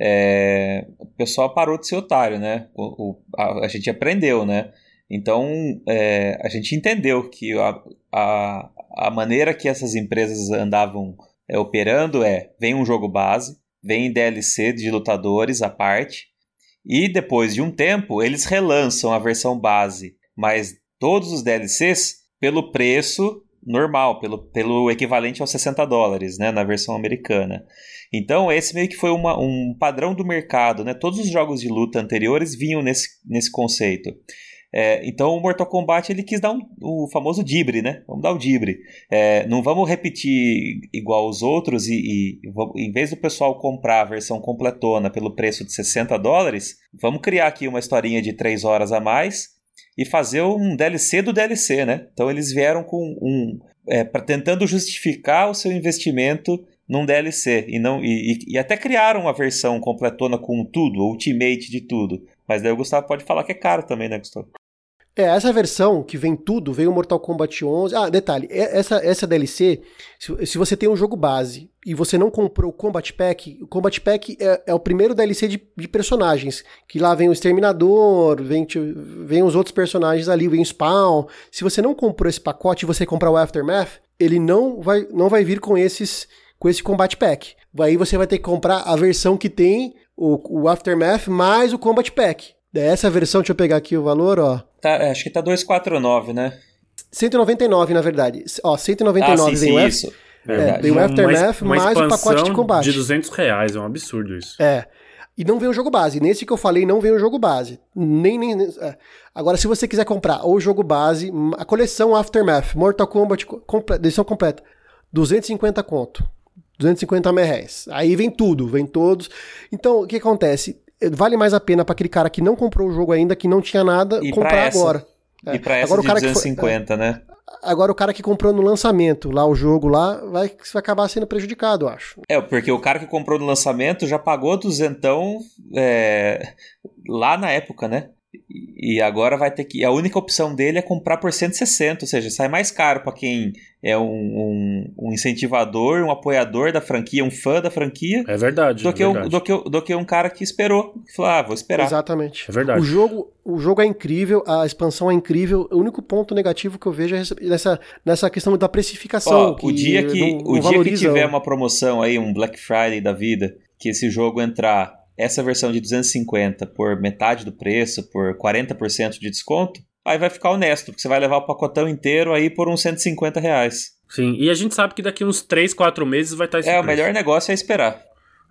É, o pessoal parou de ser otário, né? O, o, a, a, gente aprendeu, né? Então é, a gente entendeu que a, a, a maneira que essas empresas andavam é, operando é: vem um jogo base, vem DLC de lutadores à parte, e depois de um tempo eles relançam a versão base, mas todos os DLCs pelo preço normal, pelo, pelo equivalente aos 60 dólares, né, na versão americana. Então, esse meio que foi uma, um padrão do mercado, né? Todos os jogos de luta anteriores vinham nesse, nesse conceito. É, então o Mortal Kombat ele quis dar um, o famoso dibre, né? Vamos dar o dibre. É, não vamos repetir igual os outros e, e, em vez do pessoal comprar a versão completona pelo preço de 60 dólares, vamos criar aqui uma historinha de 3 horas a mais e fazer um DLC do DLC, né? Então eles vieram com um. É, pra, tentando justificar o seu investimento num DLC. E, não, e, e, e, até criaram uma versão completona com tudo, ultimate de tudo. Mas daí o Gustavo pode falar que é caro também, né, Gustavo? É, essa versão que vem tudo, veio Mortal Kombat 11. Ah, detalhe, essa, essa DLC, se, se você tem um jogo base e você não comprou o Combat Pack, o Combat Pack é, é o primeiro DLC de, de, personagens, que lá vem o Exterminador, vem, vem os outros personagens ali, vem o Spawn. Se você não comprou esse pacote e você comprar o Aftermath, ele não vai, não vai vir com esses com esse Combat Pack. Aí você vai ter que comprar a versão que tem o, o Aftermath mais o Combat Pack. Dessa versão, deixa eu pegar aqui o valor, ó. Tá, é, acho que tá 249, né? 199, na verdade. Ó, 199 ah, sim, sim, vem isso. É, vem o Aftermath uma, uma mais o pacote de combate. De 200 reais, é um absurdo isso. É. E não vem o jogo base. Nesse que eu falei, não vem o jogo base. Nem. nem é. Agora, se você quiser comprar o jogo base, a coleção Aftermath, Mortal Kombat, comple edição completa, 250 conto. 250 reais. Aí vem tudo, vem todos. Então, o que acontece? vale mais a pena para aquele cara que não comprou o jogo ainda, que não tinha nada, e comprar agora. E para essa agora, de o cara 250, que foi, né? Agora o cara que comprou no lançamento lá o jogo lá vai, vai acabar sendo prejudicado, eu acho. É, porque o cara que comprou no lançamento já pagou duzentão é, lá na época, né? E agora vai ter que. A única opção dele é comprar por 160, ou seja, sai mais caro para quem é um, um, um, incentivador, um apoiador da franquia, um fã da franquia. É verdade. Do, é que, verdade. Um, do, que, do que um cara que esperou. Que falou, ah, vou esperar. Exatamente. É verdade. O jogo, o jogo é incrível, a expansão é incrível. O único ponto negativo que eu vejo é nessa, nessa questão da precificação. Ó, o dia que, não, o dia que tiver uma promoção aí, um Black Friday da vida, que esse jogo entrar essa versão de 250 por metade do preço, por 40% de desconto, aí vai ficar honesto, porque você vai levar o pacotão inteiro aí por uns 150 reais. Sim, e a gente sabe que daqui uns 3, 4 meses vai estar esse É, preço. o melhor negócio é esperar.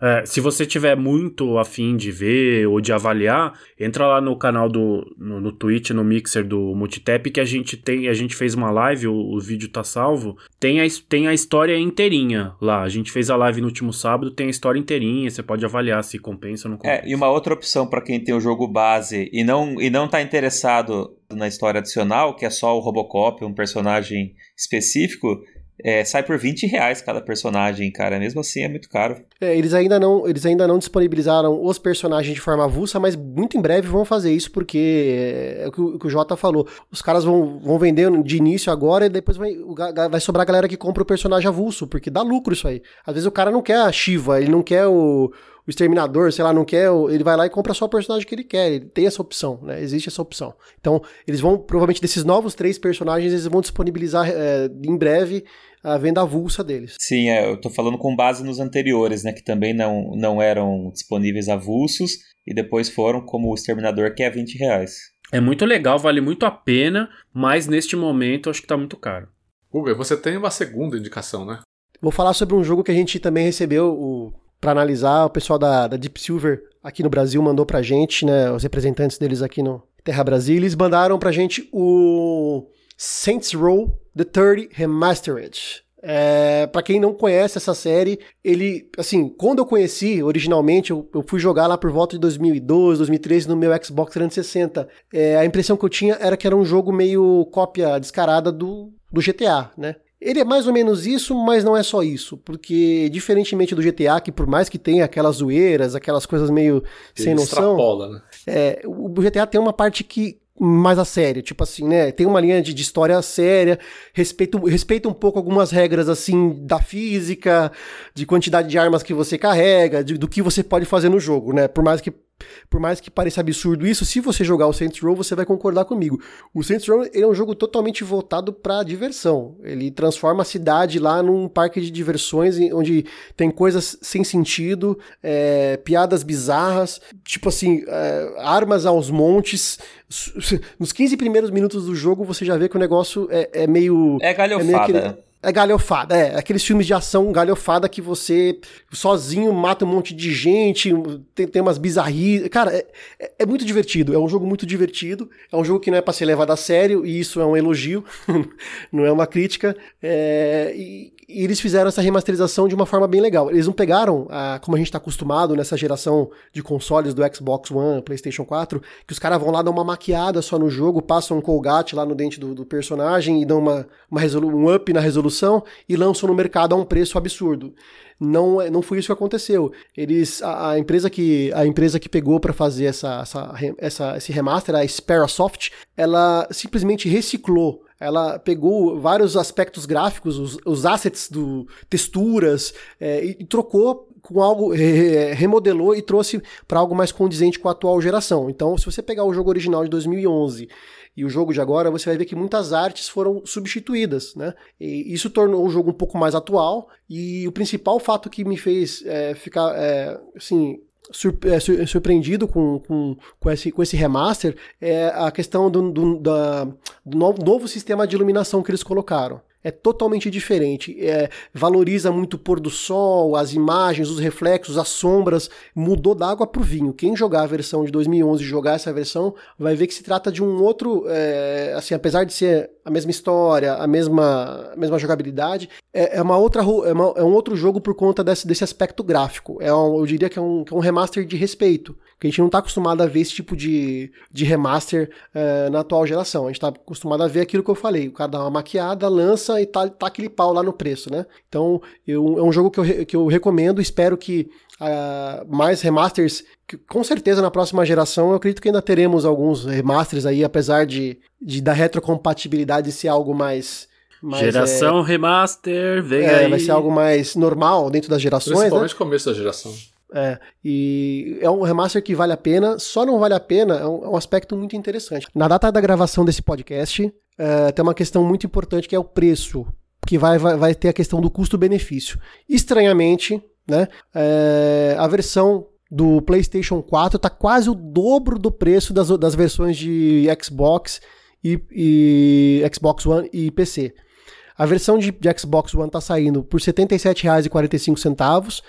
É, se você tiver muito afim de ver ou de avaliar, entra lá no canal do no, no Twitch, no Mixer do Multitap, que a gente tem, a gente fez uma live, o, o, vídeo tá salvo. Tem a, tem a história inteirinha lá. A gente fez a live no último sábado, tem a história inteirinha, você pode avaliar se compensa ou não compensa. É, e uma outra opção para quem tem o jogo base e não e não tá interessado na história adicional, que é só o Robocop, um personagem específico, é, sai por 20 reais cada personagem, cara. Mesmo assim é muito caro. É, eles ainda não, eles ainda não disponibilizaram os personagens de forma avulsa, mas muito em breve vão fazer isso, porque é o que o, o Jota falou. Os caras vão, vão vender de início agora e depois vai, vai sobrar a galera que compra o personagem avulso, porque dá lucro isso aí. Às vezes o cara não quer a Shiva, ele não quer o, o exterminador, sei lá, não quer, ele vai lá e compra só o personagem que ele quer. Ele tem essa opção, né? Existe essa opção. Então, eles vão, provavelmente, desses novos três personagens, eles vão disponibilizar é, em breve a venda avulsa deles. Sim, é, eu tô falando com base nos anteriores, né? Que também não, não eram disponíveis avulsos e depois foram, como o Exterminador, que é 20 reais. É muito legal, vale muito a pena, mas neste momento acho que tá muito caro. Uber, você tem uma segunda indicação, né? Vou falar sobre um jogo que a gente também recebeu o, para analisar. O pessoal da, da Deep Silver aqui no Brasil mandou pra gente, né? Os representantes deles aqui no Terra Brasil. Eles mandaram pra gente o Saints Row The 30 Remastered. É, para quem não conhece essa série, ele, assim, quando eu conheci originalmente, eu, eu, fui jogar lá por volta de 2012, 2013 no meu Xbox 360. É, a impressão que eu tinha era que era um jogo meio cópia descarada do, do GTA, né? Ele é mais ou menos isso, mas não é só isso, porque diferentemente do GTA, que por mais que tenha aquelas zoeiras, aquelas coisas meio Ele sem noção, né? é, o GTA tem uma parte que mais a sério, tipo assim, né? Tem uma linha de, de história séria, respeita, respeita um pouco algumas regras, assim, da física, de quantidade de armas que você carrega, de, do que você pode fazer no jogo, né? Por mais que por mais que pareça absurdo isso, se você jogar o Saints Row, você vai concordar comigo. O Saints Row é um jogo totalmente voltado para diversão. Ele transforma a cidade lá num parque de diversões onde tem coisas sem sentido, é, piadas bizarras, tipo assim, é, armas aos montes. Nos 15 primeiros minutos do jogo, você já vê que o negócio é, é meio. É galhofada. É meio aquele, é galhofada, é. Aqueles filmes de ação galhofada que você sozinho mata um monte de gente, tem, tem umas bizarrices. Cara, é, é, é, muito divertido. É um jogo muito divertido. É um jogo que não é pra ser levado a sério, e isso é um elogio, não é uma crítica. É, e, E eles fizeram essa remasterização de uma forma bem legal. Eles não pegaram, a, como a gente está acostumado nessa geração de consoles do Xbox One, PlayStation 4, que os caras vão lá dar uma maquiada só no jogo, passam um colgate lá no dente do, do personagem e dão uma, uma um up na resolução e lançam no mercado a um preço absurdo não, é, não foi isso que aconteceu. Eles, a, a empresa que a empresa que pegou para fazer essa, essa, essa, esse remaster, a Sperasoft, ela simplesmente reciclou ela pegou vários aspectos gráficos, os, os assets do texturas é, e, e, trocou com algo, re, remodelou e trouxe para algo mais condizente com a atual geração. Então, se você pegar o jogo original de 2011 e o jogo de agora, você vai ver que muitas artes foram substituídas, né? E isso tornou o jogo um pouco mais atual. E o principal fato que me fez é, ficar, é, assim, surpreendido com, com, com, esse, com esse remaster é a questão do, do, da, do novo sistema de iluminação que eles colocaram é totalmente diferente. É, valoriza muito o pôr do sol, as imagens, os reflexos, as sombras. Mudou da água para o vinho. Quem jogar a versão de 2011 e jogar essa versão vai ver que se trata de um outro. É, assim, apesar de ser a mesma história, a mesma, a mesma jogabilidade, é, é uma outra, é, uma, é, um outro jogo por conta desse, desse aspecto gráfico. É um, eu diria que é, um, que é um remaster de respeito. Que a gente não está acostumado a ver esse tipo de, de remaster é, na atual geração. A gente está acostumado a ver aquilo que eu falei. O cara dá uma maquiada, lança e tá, tá aquele pau lá no preço, né? Então, eu, é um jogo que eu, que eu recomendo. Espero que uh, mais remasters. Que, com certeza na próxima geração eu acredito que ainda teremos alguns remasters aí, apesar de, de da retrocompatibilidade ser algo mais. mais Geração é, remaster, vem é, aí. Vai ser algo mais normal dentro das gerações. Principalmente né? começo da geração. É, e é um remaster que vale a pena, só não vale a pena, é um, é um aspecto muito interessante. Na data da gravação desse podcast, é, tem uma questão muito importante que é o preço, que vai, vai, vai ter a questão do custo-benefício. Estranhamente, né? É, a versão do PlayStation 4 está quase o dobro do preço das, das versões de Xbox e, e Xbox One e PC. A versão de, de Xbox One está saindo por R$ 77,45. Uh,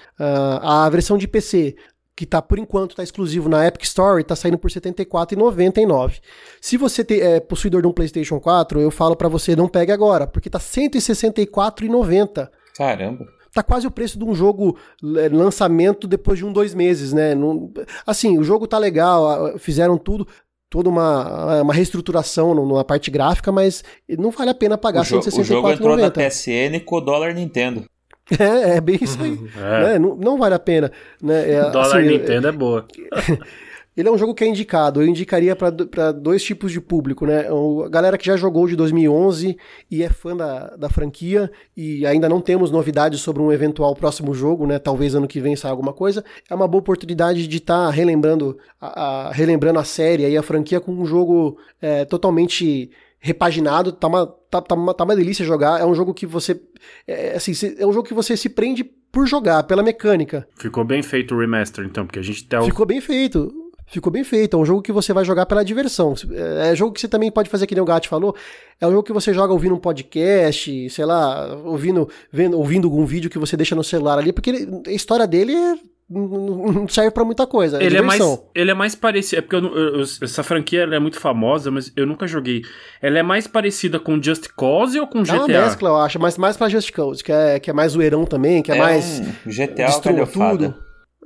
a versão de PC, que tá por enquanto está exclusivo na Epic Store, está saindo por R$ 74,99. Se você te, é possuidor de um PlayStation 4, eu falo para você não pegue agora, porque tá R$ 164,90. Caramba tá quase o preço de um jogo é, lançamento depois de um, dois meses, né? Não, assim, o jogo tá legal, fizeram tudo, toda uma, uma reestruturação na parte gráfica, mas não vale a pena pagar o 164,90. O jogo entrou na PSN com o dólar Nintendo. É, é bem isso aí. É. Né? Não, não, vale a pena. Né? É, dólar assim, Nintendo é boa. Ele é um jogo que é indicado. Eu indicaria para dois tipos de público, né? A galera que já jogou de 2011 e é fã da, da franquia e ainda não temos novidades sobre um eventual próximo jogo, né? Talvez ano que vem saia alguma coisa. É uma boa oportunidade de estar tá relembrando, a, a, relembrando a série e a franquia com um jogo é, totalmente repaginado, tá uma, tá, tá, uma, tá uma delícia jogar. É um jogo que você. É, assim, é um jogo que você se prende por jogar, pela mecânica. Ficou bem feito o remaster, então, porque a gente tem. Ficou bem feito. Ficou bem feito. É um jogo que você vai jogar pela diversão. É, é jogo que você também pode fazer, que nem o Gat falou. É um jogo que você joga ouvindo um podcast, sei lá, ouvindo, vendo, ouvindo algum vídeo que você deixa no celular ali, porque ele, a história dele é não serve para muita coisa. É ele, é mais, ele é mais parecido. É porque eu, eu, essa franquia é muito famosa, mas eu nunca joguei. Ela é mais parecida com Just Cause ou com GTA? É uma mescla, eu acho. Mas mais pra Just Cause, que é, que é mais zoeirão também, que é, é mais. Um GTA destrua tudo.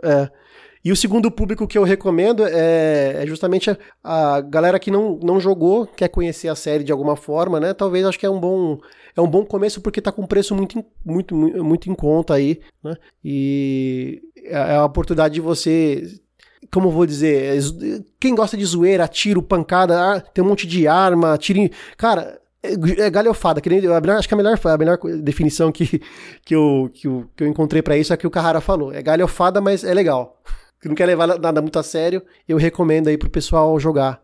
É. E o segundo público que eu recomendo é, é justamente a, a, galera que não, não jogou, quer conhecer a série de alguma forma, né? Talvez acho que é um bom é um bom começo porque tá com preço muito, muito, muito em conta aí, né? E é, é a oportunidade de você como vou dizer, quem gosta de zoeira, tiro, pancada, ah, tem um monte de arma, tiro. Cara, é, é galhofada, que nem, acho que a melhor, a melhor definição que, que, eu, que, eu, que eu encontrei para isso é que o Carrara falou. É galhofada, mas é legal que não quer levar nada muito a sério, eu recomendo aí pro pessoal jogar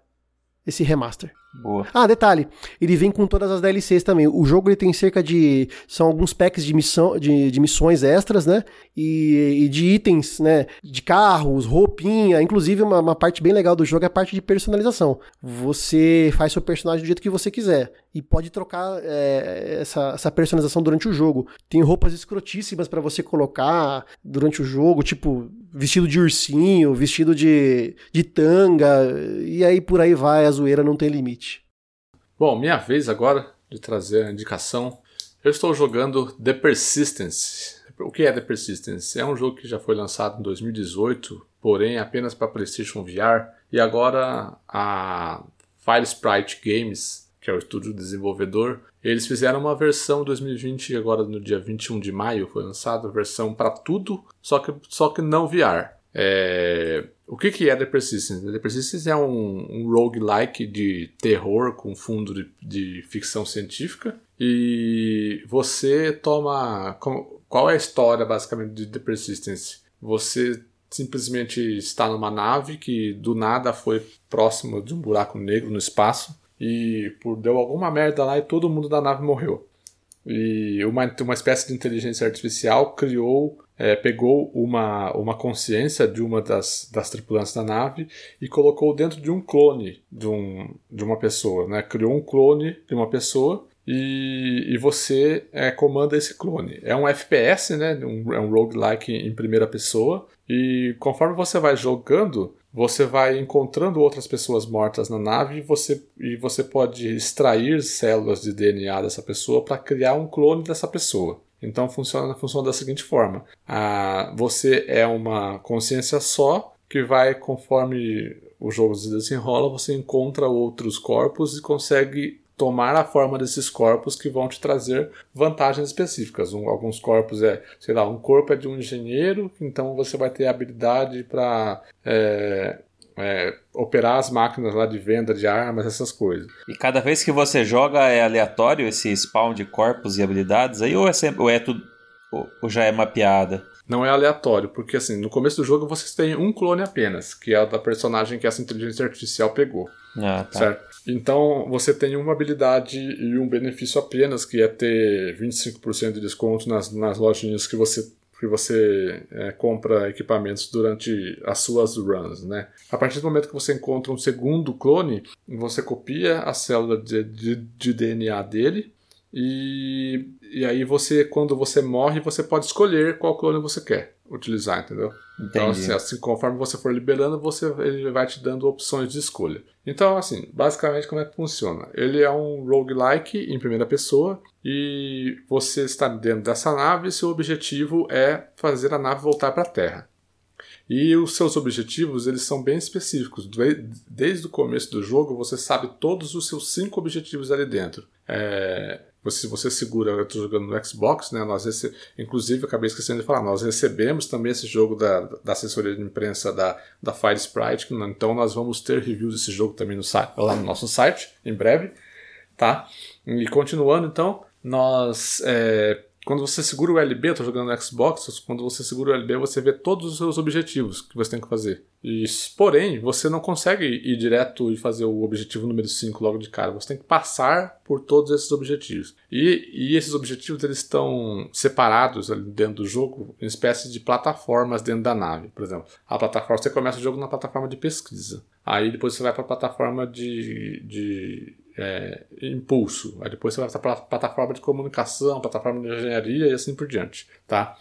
esse remaster. Boa. Ah, detalhe, ele vem com todas as DLCs também. O jogo ele tem cerca de. São alguns packs de, missão, de, de missões extras, né? E, e, de itens, né? De carros, roupinha. Inclusive, uma, uma, parte bem legal do jogo é a parte de personalização. Você faz seu personagem do jeito que você quiser. E pode trocar é, essa, essa personalização durante o jogo. Tem roupas escrotíssimas para você colocar durante o jogo, tipo vestido de ursinho, vestido de, de tanga. E aí por aí vai, a zoeira não tem limite. Bom, minha vez agora de trazer a indicação Eu estou jogando The Persistence. O que é The Persistence? É um jogo que já foi lançado em 2018, porém apenas para PlayStation VR, e agora a Fire Sprite Games, que é o estúdio desenvolvedor, eles fizeram uma versão 2020, agora no dia 21 de maio foi lançada a versão para tudo, só que, só que não VR. É... O que, que é The Persistence? The Persistence é um, um roguelike de terror com fundo de, de ficção científica e você toma. Qual é a história basicamente de The Persistence? Você simplesmente está numa nave que do nada foi próximo de um buraco negro no espaço e por deu alguma merda lá e todo mundo da nave morreu. E uma, uma espécie de inteligência artificial criou, é, pegou uma, uma consciência de uma das, das tripulantes da nave e colocou dentro de um clone de, um, de uma pessoa. Né? Criou um clone de uma pessoa e, e você é, comanda esse clone. É um FPS, né? Um, é um roguelike em primeira pessoa. E conforme você vai jogando, você vai encontrando outras pessoas mortas na nave e você, e você pode extrair células de DNA dessa pessoa para criar um clone dessa pessoa. Então funciona, funciona da seguinte forma: você é uma consciência só que vai, conforme o jogo se desenrola, você encontra outros corpos e consegue tomar a forma desses corpos que vão te trazer vantagens específicas. Um, alguns corpos é, sei lá, um corpo é de um engenheiro, então você vai ter habilidade para é, é, operar as máquinas lá de venda de armas, essas coisas. E cada vez que você joga é aleatório esse spawn de corpos e habilidades aí ou é sempre ou é tudo ou já é mapeada? Não é aleatório, porque assim, no começo do jogo vocês têm um clone apenas, que é o da personagem que essa inteligência artificial pegou. Ah, tá. Certo? Então você tem uma habilidade e um benefício apenas, que é ter 25% de desconto nas, nas lojinhas que você que você é, compra equipamentos durante as suas runs, né? A partir do momento que você encontra um segundo clone, você copia a célula de, de, de DNA dele e, e aí você, quando você morre, você pode escolher qual clone você quer utilizar, entendeu? Então, assim, assim, conforme você for liberando, você, ele vai te dando opções de escolha. Então, assim, basicamente como é que funciona? Ele é um roguelike em primeira pessoa e você está dentro dessa nave e seu objetivo é fazer a nave voltar para a Terra. E os seus objetivos, eles são bem específicos. Desde o começo do jogo, você sabe todos os seus cinco objetivos ali dentro. É, se você segura, eu estou jogando no Xbox, né? Nós rece... Inclusive, acabei esquecendo de falar, nós recebemos também esse jogo da, da assessoria de imprensa da, da Fire Sprite, então nós vamos ter reviews desse jogo também no site, lá no nosso site, em breve, tá? E continuando, então, nós é, quando você segura o LB, tô jogando no Xbox, quando você segura o LB, você vê todos os seus objetivos que você tem que fazer. E, porém, você não consegue ir direto e fazer o objetivo número 5 logo de cara. Você tem que passar por todos esses objetivos. E, e esses objetivos eles estão separados ali dentro do jogo em espécies de plataformas dentro da nave. Por exemplo, a plataforma, você começa o jogo na plataforma de pesquisa. Aí depois você vai para a plataforma de, de é, impulso. Aí depois você vai para plataforma de comunicação, plataforma de engenharia e assim por diante, tá?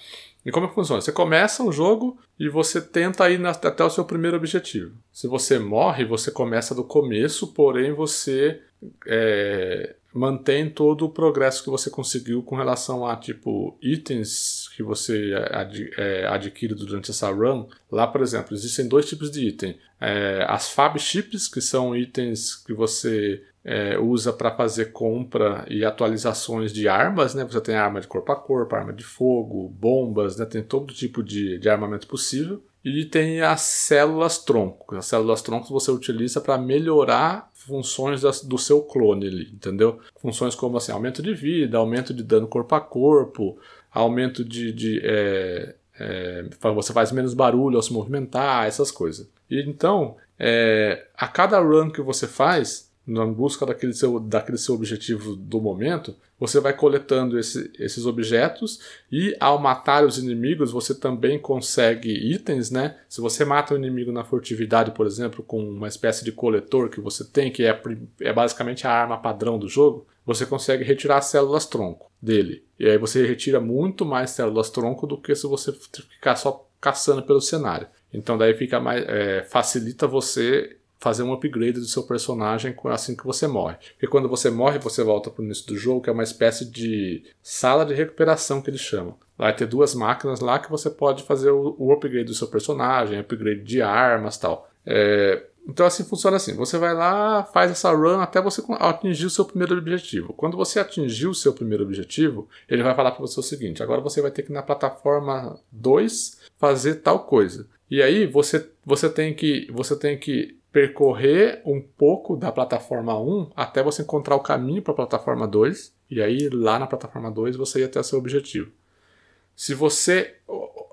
E como é que funciona? Você começa um jogo e você tenta ir na, até o seu primeiro objetivo. Se você morre, você começa do começo, porém você é, mantém todo o progresso que você conseguiu com relação a tipo itens que você ad, é, adquire durante essa run. Lá, por exemplo, existem dois tipos de item: é, as Fab Chips, que são itens que você é, usa para fazer compra e atualizações de armas, né? Você tem arma de corpo a corpo, arma de fogo, bombas, né? Tem todo tipo de, de armamento possível. E tem as células tronco. As células tronco você utiliza para melhorar funções das, do seu clone ali, entendeu? Funções como assim, aumento de vida, aumento de dano corpo a corpo, aumento de. de é, é, você faz menos barulho ao se movimentar, essas coisas. E então, é, a cada run que você faz, na busca daquele seu, daquele seu objetivo do momento, você vai coletando esse, esses objetos e ao matar os inimigos você também consegue itens, né? Se você mata um inimigo na furtividade, por exemplo, com uma espécie de coletor que você tem, que é, é basicamente a arma padrão do jogo, você consegue retirar as células tronco dele. E aí você retira muito mais células tronco do que se você ficar só caçando pelo cenário. Então daí fica mais é, facilita você fazer um upgrade do seu personagem assim que você morre. Porque quando você morre, você volta para o início do jogo, que é uma espécie de sala de recuperação que eles chamam. Vai ter duas máquinas lá que você pode fazer o, upgrade do seu personagem, upgrade de armas tal. É, então assim funciona assim. Você vai lá, faz essa run até você atingir o seu primeiro objetivo. Quando você atingir o seu primeiro objetivo, ele vai falar para você o seguinte: agora você vai ter que ir na plataforma 2 fazer tal coisa. E aí você, você tem que você tem que percorrer um pouco da plataforma 1 até você encontrar o caminho para a plataforma 2. E aí lá na plataforma 2 você ia até seu objetivo. Se você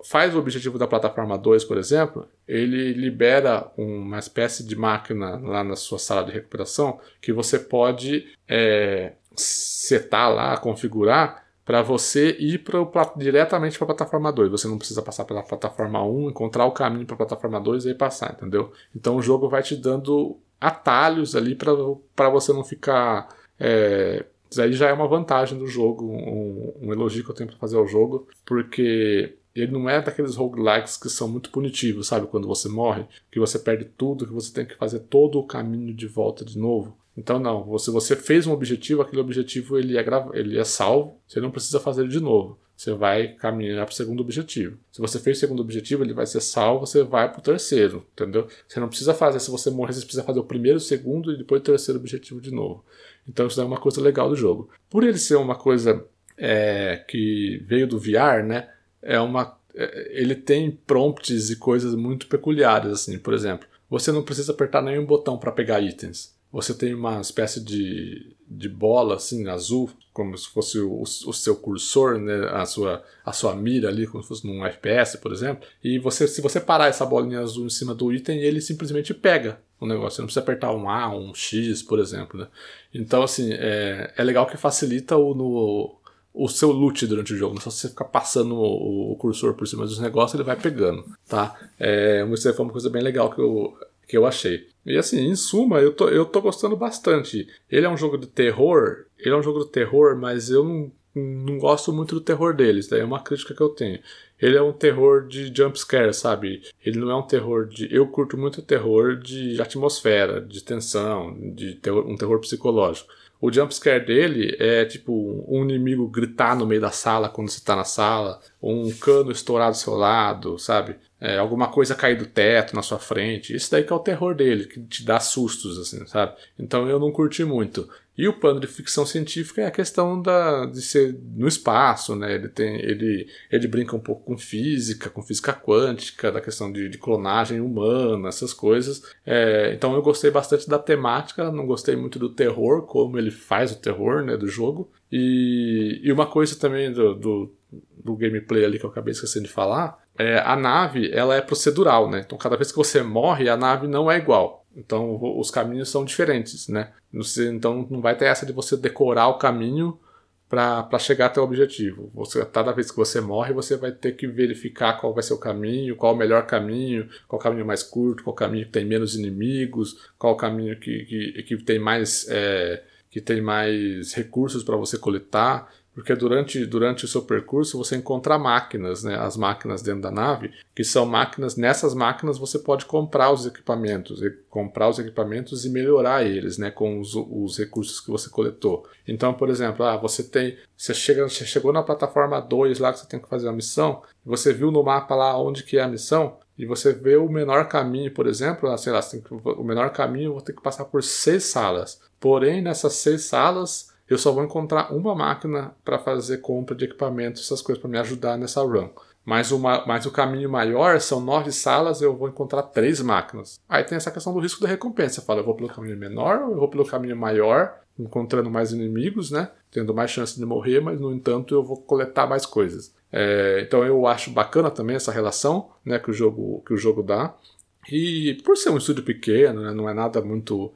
faz o objetivo da plataforma 2, por exemplo, ele libera uma espécie de máquina lá na sua sala de recuperação que você pode é, setar lá, configurar para você ir pro, diretamente para a plataforma 2. Você não precisa passar pela plataforma 1, encontrar o caminho para a plataforma 2 e aí passar, entendeu? Então o jogo vai te dando atalhos ali para você não ficar. É, isso aí já é uma vantagem do jogo, um, um elogio que eu tenho para fazer ao jogo, porque ele não é daqueles roguelikes que são muito punitivos, sabe? Quando você morre, que você perde tudo, que você tem que fazer todo o caminho de volta de novo. Então não, se você fez um objetivo, aquele objetivo ele é, ele é salvo, você não precisa fazer ele de novo. Você vai caminhar para o segundo objetivo. Se você fez o segundo objetivo, ele vai ser salvo, você vai para o terceiro, entendeu? Você não precisa fazer, se você morrer, você precisa fazer o primeiro, o segundo e depois o terceiro objetivo de novo. Então isso é uma coisa legal do jogo. Por ele ser uma coisa é, que veio do VR, né? É uma, é, ele tem prompts e coisas muito peculiares, assim. Por exemplo, você não precisa apertar nenhum botão para pegar itens você tem uma espécie de, de bola assim azul, como se fosse o, o, seu cursor, né, a, sua, a sua mira ali, como se fosse num FPS, por exemplo. E você, se você parar essa bolinha azul em cima do item, ele simplesmente pega o negócio. Você não precisa apertar um A, um X, por exemplo. Né? Então, assim, é, é legal que facilita o, no, o seu loot durante o jogo. Não é só você ficar passando o, o, cursor por cima dos negócios, ele vai pegando, tá? É, isso foi uma coisa bem legal que eu, que eu achei. E assim, em suma, eu tô, eu tô gostando bastante. Ele é um jogo de terror, ele é um jogo de terror, mas eu não, não gosto muito do terror deles, daí é uma crítica que eu tenho. Ele é um terror de jumpscare, sabe? Ele não é um terror de. Eu curto muito terror de atmosfera, de tensão, de terror, um terror psicológico. O jumpscare dele é tipo um inimigo gritar no meio da sala quando você tá na sala, um cano estourar do seu lado, sabe? É, alguma coisa cair do teto na sua frente. Isso daí que é o terror dele, que te dá sustos, assim, sabe? Então eu não curti muito. E o plano de ficção científica é a questão da, de ser no espaço, né? Ele, tem, ele, ele brinca um pouco com física, com física quântica, da questão de, de clonagem humana, essas coisas. É, então eu gostei bastante da temática, não gostei muito do terror, como ele faz o terror né, do jogo. E, e uma coisa também do, do, do gameplay ali que eu acabei esquecendo de falar, é, a nave ela é procedural, né? Então cada vez que você morre, a nave não é igual. Então os caminhos são diferentes, né? Então não vai ter essa de você decorar o caminho para chegar até o objetivo. Você, cada vez que você morre, você vai ter que verificar qual vai ser o caminho, qual o melhor caminho, qual o caminho mais curto, qual o caminho que tem menos inimigos, qual o caminho que, que, que tem mais é, que tem mais recursos para você coletar. Porque durante, durante o seu percurso você encontra máquinas, né? as máquinas dentro da nave, que são máquinas, nessas máquinas você pode comprar os equipamentos, comprar os equipamentos e melhorar eles né? com os, os recursos que você coletou. Então, por exemplo, ah, você tem. Você, chega, você chegou na plataforma 2 lá que você tem que fazer a missão, você viu no mapa lá onde que é a missão, e você vê o menor caminho, por exemplo, ah, sei lá, que, o menor caminho eu vou ter que passar por seis salas. Porém, nessas seis salas eu só vou encontrar uma máquina para fazer compra de equipamentos, essas coisas para me ajudar nessa run. Mas, uma, mas o caminho maior são nove salas, eu vou encontrar três máquinas. Aí tem essa questão do risco da recompensa. Fala, eu vou pelo caminho menor ou eu vou pelo caminho maior, encontrando mais inimigos, né? Tendo mais chance de morrer, mas no entanto eu vou coletar mais coisas. É, então eu acho bacana também essa relação né, que, o jogo, que o jogo dá. E por ser um estúdio pequeno, né, não é nada muito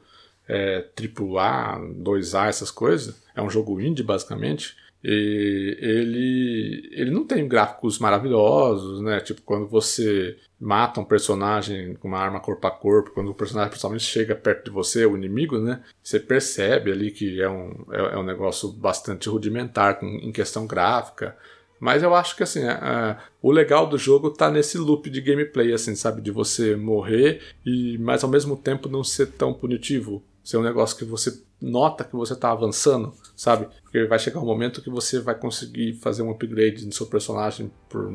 é, AAA, 2A, essas coisas. É um jogo indie, basicamente. E ele, ele não tem gráficos maravilhosos, né? Tipo, quando você mata um personagem com uma arma corpo a corpo, quando o personagem principalmente chega perto de você, o inimigo, né? Você percebe ali que é um, é, é um negócio bastante rudimentar com, em questão gráfica. Mas eu acho que assim, é, é, o legal do jogo tá nesse loop de gameplay, assim, sabe? De você morrer e, mas ao mesmo tempo não ser tão punitivo. Ser um negócio que você nota que você tá avançando, sabe? Porque vai chegar um momento que você vai conseguir fazer um upgrade no seu personagem por,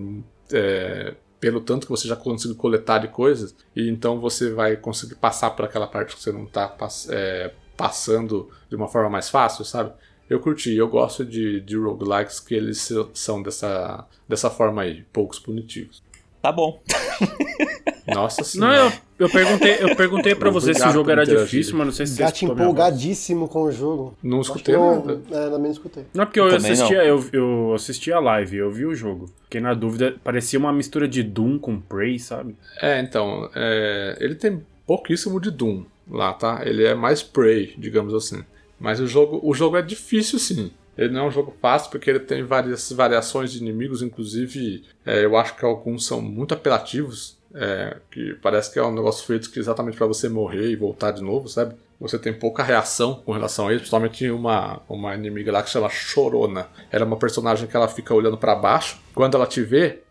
é, pelo tanto que você já conseguiu coletar de coisas, e então você vai conseguir passar por aquela parte que você não tá é, passando de uma forma mais fácil, sabe? Eu curti, eu gosto de, de roguelikes que eles são dessa, dessa forma aí, poucos punitivos. Tá bom. Nossa senhora. Não, eu, eu perguntei, eu perguntei pra você se o jogo era difícil, mas não sei se Gato você empolgadíssimo com o jogo. Não escutei não, nada. É, também não escutei. Não, porque eu, Eu assistia, eu, eu assisti a live, eu vi o jogo. Fiquei na dúvida, parecia uma mistura de Doom com Prey, sabe? É, então, é, ele tem pouquíssimo de Doom lá, tá? Ele é mais Prey, digamos assim. Mas o jogo, o jogo é difícil sim. Ele não é um jogo fácil porque ele tem várias variações de inimigos, inclusive é, eu acho que alguns são muito apelativos. É, que parece que é um negócio feito que exatamente para você morrer e voltar de novo, sabe? Você tem pouca reação com relação a ele, principalmente uma, uma inimiga lá que chama Chorona. Ela é uma personagem que ela fica olhando para baixo. Quando ela te vê,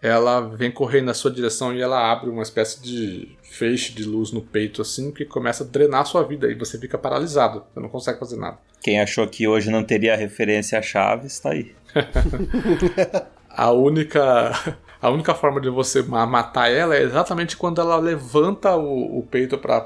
ela vem correndo na sua direção e ela abre uma espécie de feixe de luz no peito assim que começa a drenar a sua vida e você fica paralisado, você não consegue fazer nada. Quem achou que hoje não teria referência a Chaves, tá aí. A única a única forma de você ma- matar ela é exatamente quando ela levanta o, o peito pra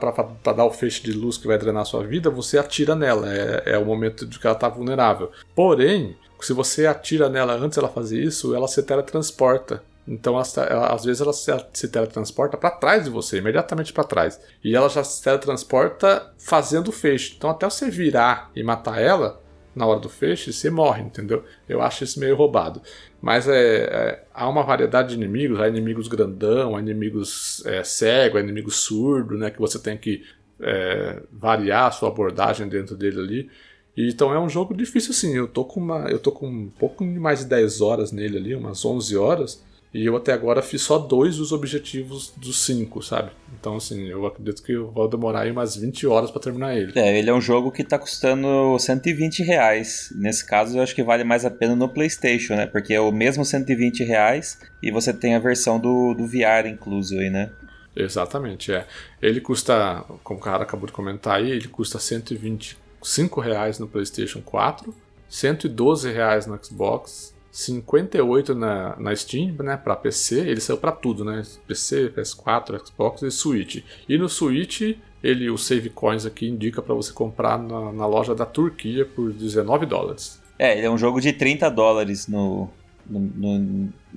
dar o feixe de luz que vai drenar sua vida, você atira nela. É, é o momento de que ela tá vulnerável. Porém, se você atira nela antes dela fazer isso, ela se teletransporta. Então, ela, ela- às vezes, ela se, se teletransporta pra trás de você, imediatamente pra trás. E ela já se teletransporta fazendo o feixe. Então, até você virar e matar ela, na hora do feixe, você morre, entendeu? Eu acho isso meio roubado. Mas é, é, há uma variedade de inimigos, há inimigos grandão, há inimigos é, cego, há inimigos surdo, né? Que você tem que é, variar a sua abordagem dentro dele ali. Então é um jogo difícil assim. Eu tô com uma. Eu tô com um pouco mais de 10 horas nele ali, umas 11 horas. E eu até agora fiz só dois dos objetivos dos cinco, sabe? Então, assim, eu acredito que eu vou demorar aí umas 20 horas pra terminar ele. É, ele é um jogo que tá custando 120 reais. Nesse caso, eu acho que vale mais a pena no PlayStation, né? Porque é o mesmo 120 reais e você tem a versão do, do VR incluso aí, né? Exatamente, é. Ele custa, como o cara acabou de comentar aí, ele custa 125 reais no PlayStation 4, 112 reais no Xbox, 58 na, na Steam, né, para PC. Ele saiu para tudo, né? PC, PS4, Xbox e Switch. E no Switch, ele o Save Coins aqui indica para você comprar na, na loja da Turquia por 19 dólares. É, ele é um jogo de 30 dólares no, no, no-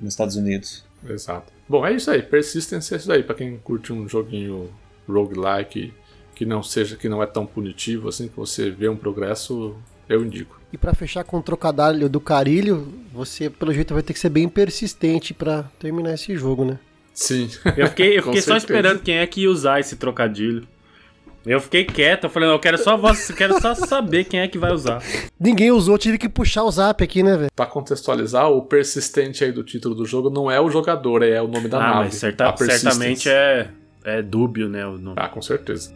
nos Estados Unidos. Exato. Bom, é isso aí. Persistence é isso aí. Pra quem curte um joguinho roguelike que não seja, que não é tão punitivo assim, que você vê um progresso, eu indico. E pra fechar com o trocadilho do carilho, você pelo jeito vai ter que ser bem persistente pra terminar esse jogo, né? Sim. Eu fiquei, eu fiquei só certeza. esperando quem é que ia usar esse trocadilho. Eu fiquei quieto, eu falei, não, eu quero só, voz- eu quero só saber quem é que vai usar. Ninguém usou, tive que puxar o zap aqui, né, velho? Pra contextualizar, o persistente aí do título do jogo não é o jogador, é o nome da ah, nave. mas certa- certamente é, é dúbio, né? O nome. Ah, com certeza.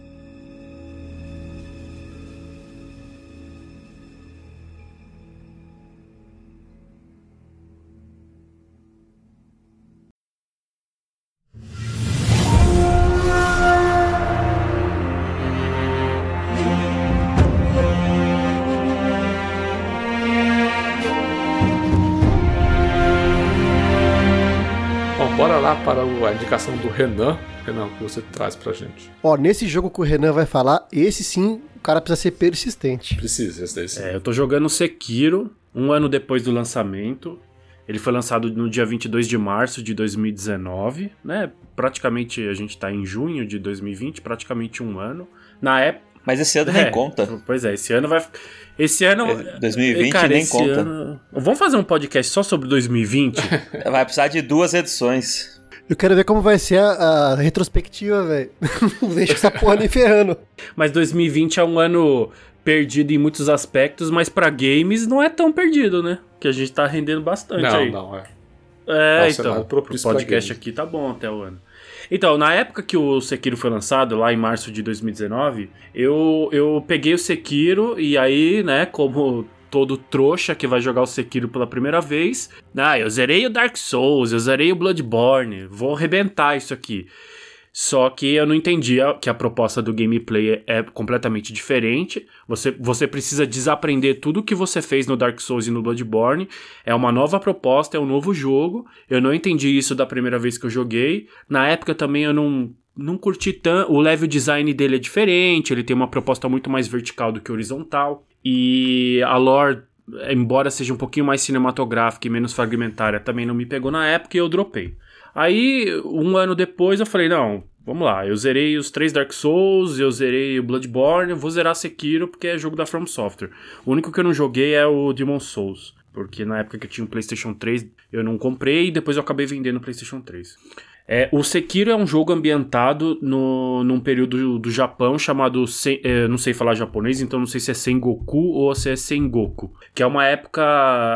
Indicação do Renan. Renan, o que você traz pra gente? Ó, nesse jogo que o Renan vai falar, esse sim, o cara precisa ser persistente. Precisa, esse daí sim. É, eu tô jogando Sekiro, um ano depois do lançamento. Ele foi lançado no dia 22 de março de 2019, né? Praticamente a gente tá em junho de 2020, praticamente um ano. Na época. Mas esse ano É, nem conta. Pois é, esse ano vai. Esse ano. É, 2020 cara, nem esse conta. ano- Vamos fazer um podcast só sobre 2020? Vai precisar de duas edições. Eu quero ver como vai ser a, a retrospectiva, velho. Não deixa essa porra nem ferrando. mas 2020 é um ano perdido em muitos aspectos, mas pra games não é tão perdido, né? Que a gente tá rendendo bastante Não, aí. não, é. É, É um então, o podcast aqui tá bom até o ano. Então, na época que o Sekiro foi lançado, lá em março de 2019, eu, eu peguei o Sekiro e aí, né, como todo trouxa que vai jogar o Sekiro pela primeira vez. Ah, eu zerei o Dark Souls, eu zerei o Bloodborne, vou arrebentar isso aqui. Só que eu não entendia que a proposta do gameplay é completamente diferente. Você, você precisa desaprender tudo que você fez no Dark Souls e no Bloodborne. É uma nova proposta, é um novo jogo. Eu não entendi isso da primeira vez que eu joguei. Na época também eu não, não curti tanto. O level design dele é diferente, ele tem uma proposta muito mais vertical do que horizontal. E a lore embora seja um pouquinho mais cinematográfica e menos fragmentária, também não me pegou na época e eu dropei. Aí, um ano depois, eu falei, não, vamos lá, eu zerei os três Dark Souls, eu zerei o Bloodborne, eu vou zerar Sekiro porque é jogo da From Software. O único que eu não joguei é o Demon Souls, porque na época que eu tinha o PlayStation 3 eu não comprei e depois eu acabei vendendo o PlayStation 3. É, o Sekiro é um jogo ambientado no, num período do Japão chamado. Sen, é, não sei falar japonês, então não sei se é Sengoku ou se é Sengoku. Que é uma época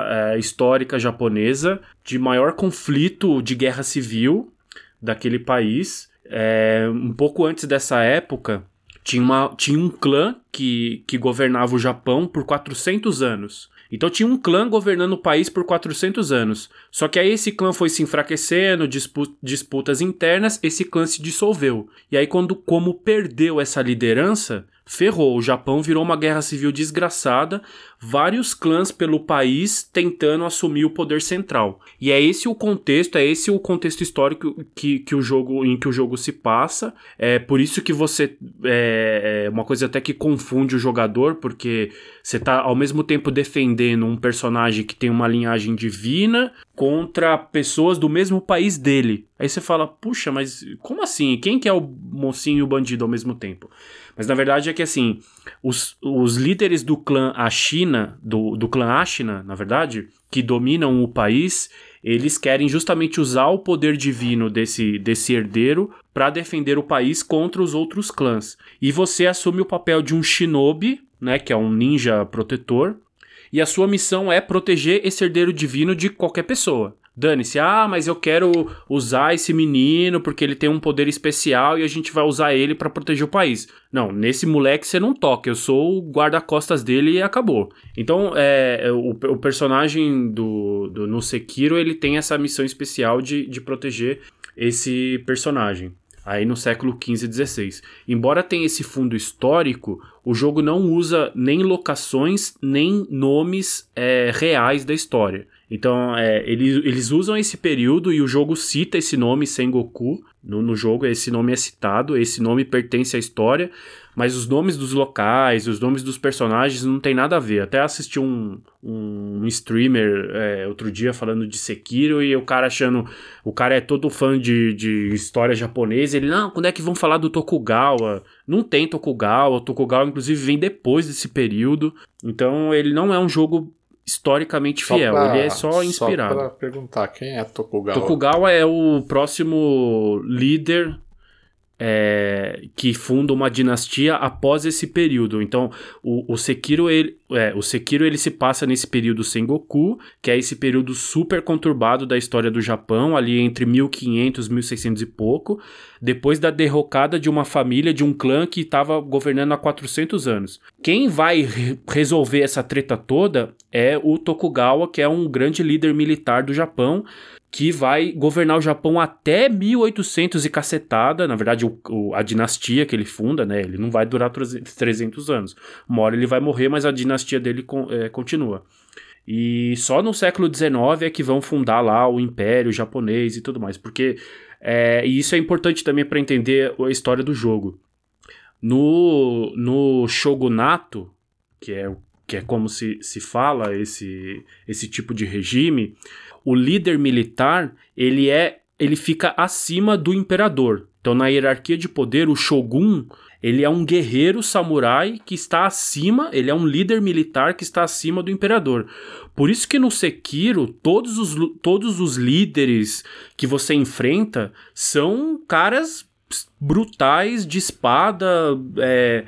é, histórica japonesa de maior conflito de guerra civil daquele país. É, um pouco antes dessa época, tinha, uma, tinha um clã que, que governava o Japão por 400 anos. Então tinha um clã governando o país por 400 anos. Só que aí esse clã foi se enfraquecendo, dispu disputas internas, esse clã se dissolveu. E aí quando como perdeu essa liderança, ferrou. O Japão virou uma guerra civil desgraçada, vários clãs pelo país tentando assumir o poder central. E é esse o contexto, é esse o contexto histórico que, que o jogo em que o jogo se passa. É por isso que você é, é uma coisa até que confunde o jogador, porque você está ao mesmo tempo defendendo um personagem que tem uma linhagem divina contra pessoas do mesmo país dele. Aí você fala, puxa, mas como assim? Quem que é o mocinho e o bandido ao mesmo tempo? Mas na verdade é que assim, os, os líderes do clã Ashina, do, do clã Ashina, na verdade, que dominam o país, eles querem justamente usar o poder divino desse, desse herdeiro para defender o país contra os outros clãs. E você assume o papel de um shinobi, né, que é um ninja protetor, e a sua missão é proteger esse herdeiro divino de qualquer pessoa. Dane-se, ah, mas eu quero usar esse menino porque ele tem um poder especial e a gente vai usar ele para proteger o país. Não, nesse moleque você não toca, eu sou o guarda-costas dele e acabou. Então, é, o, o personagem do, do no Sekiro ele tem essa missão especial de, de proteger esse personagem aí no século XV e XVI. Embora tenha esse fundo histórico, o jogo não usa nem locações nem nomes é, reais da história. Então, é, eles, eles usam esse período e o jogo cita esse nome Sengoku. No, no jogo, esse nome é citado, esse nome pertence à história, mas os nomes dos locais, os nomes dos personagens não tem nada a ver. Até assisti um, um streamer é, outro dia falando de Sekiro e o cara achando. O cara é todo fã de, de história japonesa. Ele, não, quando é que vão falar do Tokugawa? Não tem Tokugawa. O Tokugawa, inclusive, vem depois desse período. Então, ele não é um jogo historicamente fiel, pra, ele é só inspirado. Só pra perguntar, quem é Tokugawa? Tokugawa é o próximo líder é, que funda uma dinastia após esse período. Então, o, o Sekiro ele, é, o Sekiro ele se passa nesse período Sengoku, que é esse período super conturbado da história do Japão, ali entre 1500 e 1600 e pouco, depois da derrocada de uma família, de um clã que estava governando há 400 anos. Quem vai re resolver essa treta toda é o Tokugawa, que é um grande líder militar do Japão, que vai governar o Japão até 1800 e cacetada, na verdade o, o, a dinastia que ele funda, né, ele não vai durar 300 anos, uma hora ele vai morrer, mas a dinastia dele é, continua. E só no século XIX é que vão fundar lá o Império Japonês e tudo mais, porque é, e isso é importante também para entender a história do jogo. No, no shogunato, que é, que é como se, se fala esse, esse tipo de regime, o líder militar, ele é ele fica acima do imperador. Então na hierarquia de poder, o shogun, ele é um guerreiro samurai que está acima, ele é um líder militar que está acima do imperador. Por isso que no Sekiro, todos os, todos os líderes que você enfrenta são caras brutais de espada, é,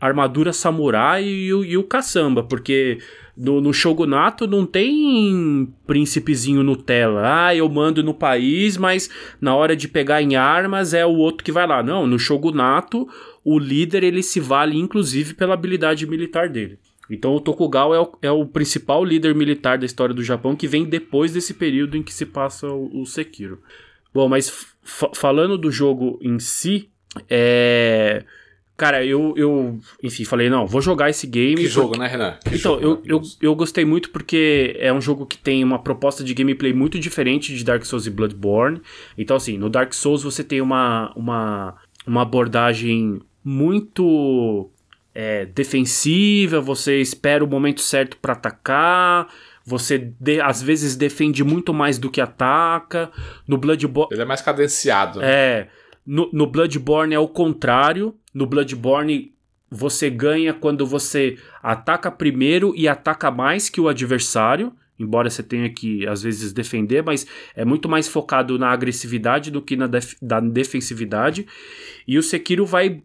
armadura samurai e, e o caçamba, porque no, no Shogunato não tem príncipezinho Nutella. Ah, eu mando no país, mas na hora de pegar em armas é o outro que vai lá. Não, no Shogunato o líder ele se vale inclusive pela habilidade militar dele. Então o Tokugawa é o, é o, principal líder militar da história do Japão que vem depois desse período em que se passa o, o Sekiro. Bom, mas falando do jogo em si, é. Cara, eu, eu, enfim, falei, não, vou jogar esse game. Que porque... jogo, né, Renan? Que então, eu, eu, eu gostei muito porque é um jogo que tem uma proposta de gameplay muito diferente de Dark Souls e Bloodborne. Então, assim, no Dark Souls você tem uma, uma, uma abordagem muito é, defensiva, você espera o momento certo para atacar, você de, às vezes defende muito mais do que ataca. No Bloodborne. Ele é mais cadenciado. Né? É. No, no Bloodborne é o contrário. No Bloodborne você ganha quando você ataca primeiro e ataca mais que o adversário. Embora você tenha que, às vezes, defender, mas é muito mais focado na agressividade do que na, def na defensividade. E o Sekiro vai.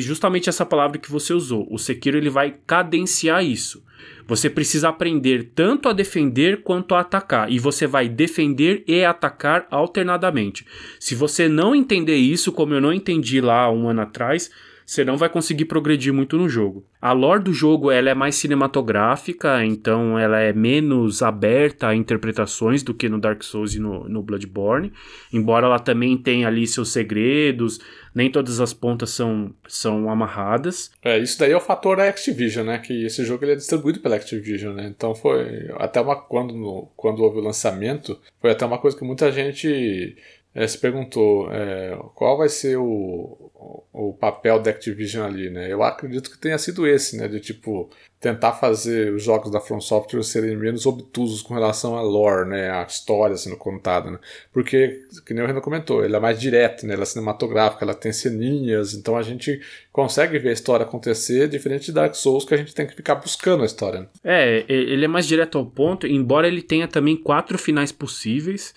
Justamente essa palavra que você usou. O Sekiro ele vai cadenciar isso. Você precisa aprender tanto a defender quanto a atacar, e você vai defender e atacar alternadamente. Se você não entender isso, como eu não entendi lá um ano atrás, você não vai conseguir progredir muito no jogo. A lore do jogo ela é mais cinematográfica, então ela é menos aberta a interpretações do que no Dark Souls e no, no Bloodborne, embora ela também tenha ali seus segredos, nem todas as pontas são, são amarradas. É, isso daí é o fator da Activision, né? Que esse jogo ele é distribuído pela Activision, né? Então foi até uma quando quando houve o lançamento, foi até uma coisa que muita gente é, se perguntou é, qual vai ser o, o, papel da Activision ali, né? Eu acredito que tenha sido esse, né? De tipo tentar fazer os jogos da From Software serem menos obtusos com relação à lore, né? A história sendo contada, né? Porque, que nem o Renan comentou, ele é mais direto, né? Ela é cinematográfica, ela tem ceninhas, então a gente consegue ver a história acontecer, diferente de Dark Souls, que a gente tem que ficar buscando a história. Né? É, ele é mais direto ao ponto, embora ele tenha também quatro finais possíveis.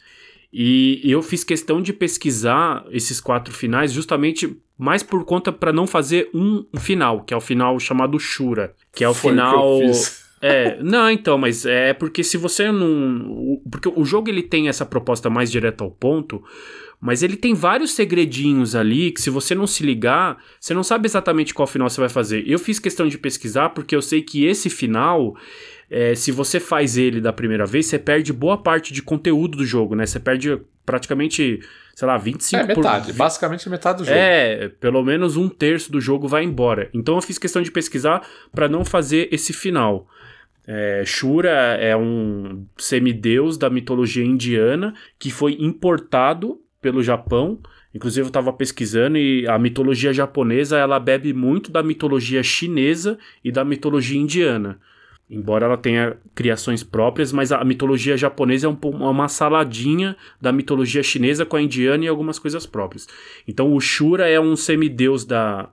E eu fiz questão de pesquisar esses quatro finais justamente mais por conta para não fazer um final, que é o final chamado Shura, que é o Foi final. É, não, então, mas é porque se você não. Porque o jogo ele tem essa proposta mais direta ao ponto, mas ele tem vários segredinhos ali que se você não se ligar, você não sabe exatamente qual final você vai fazer. Eu fiz questão de pesquisar porque eu sei que esse final é, se você faz ele da primeira vez, você perde boa parte de conteúdo do jogo, né? Você perde praticamente, sei lá, 25%. É metade, por... basicamente metade do jogo. É, pelo menos um terço do jogo vai embora. Então eu fiz questão de pesquisar para não fazer esse final. É, Shura é um semideus da mitologia indiana que foi importado pelo Japão. Inclusive eu estava pesquisando e a mitologia japonesa ela bebe muito da mitologia chinesa e da mitologia indiana. Embora ela tenha criações próprias, mas a mitologia japonesa é um, uma saladinha da mitologia chinesa com a indiana e algumas coisas próprias. Então o Shura é um semideus da,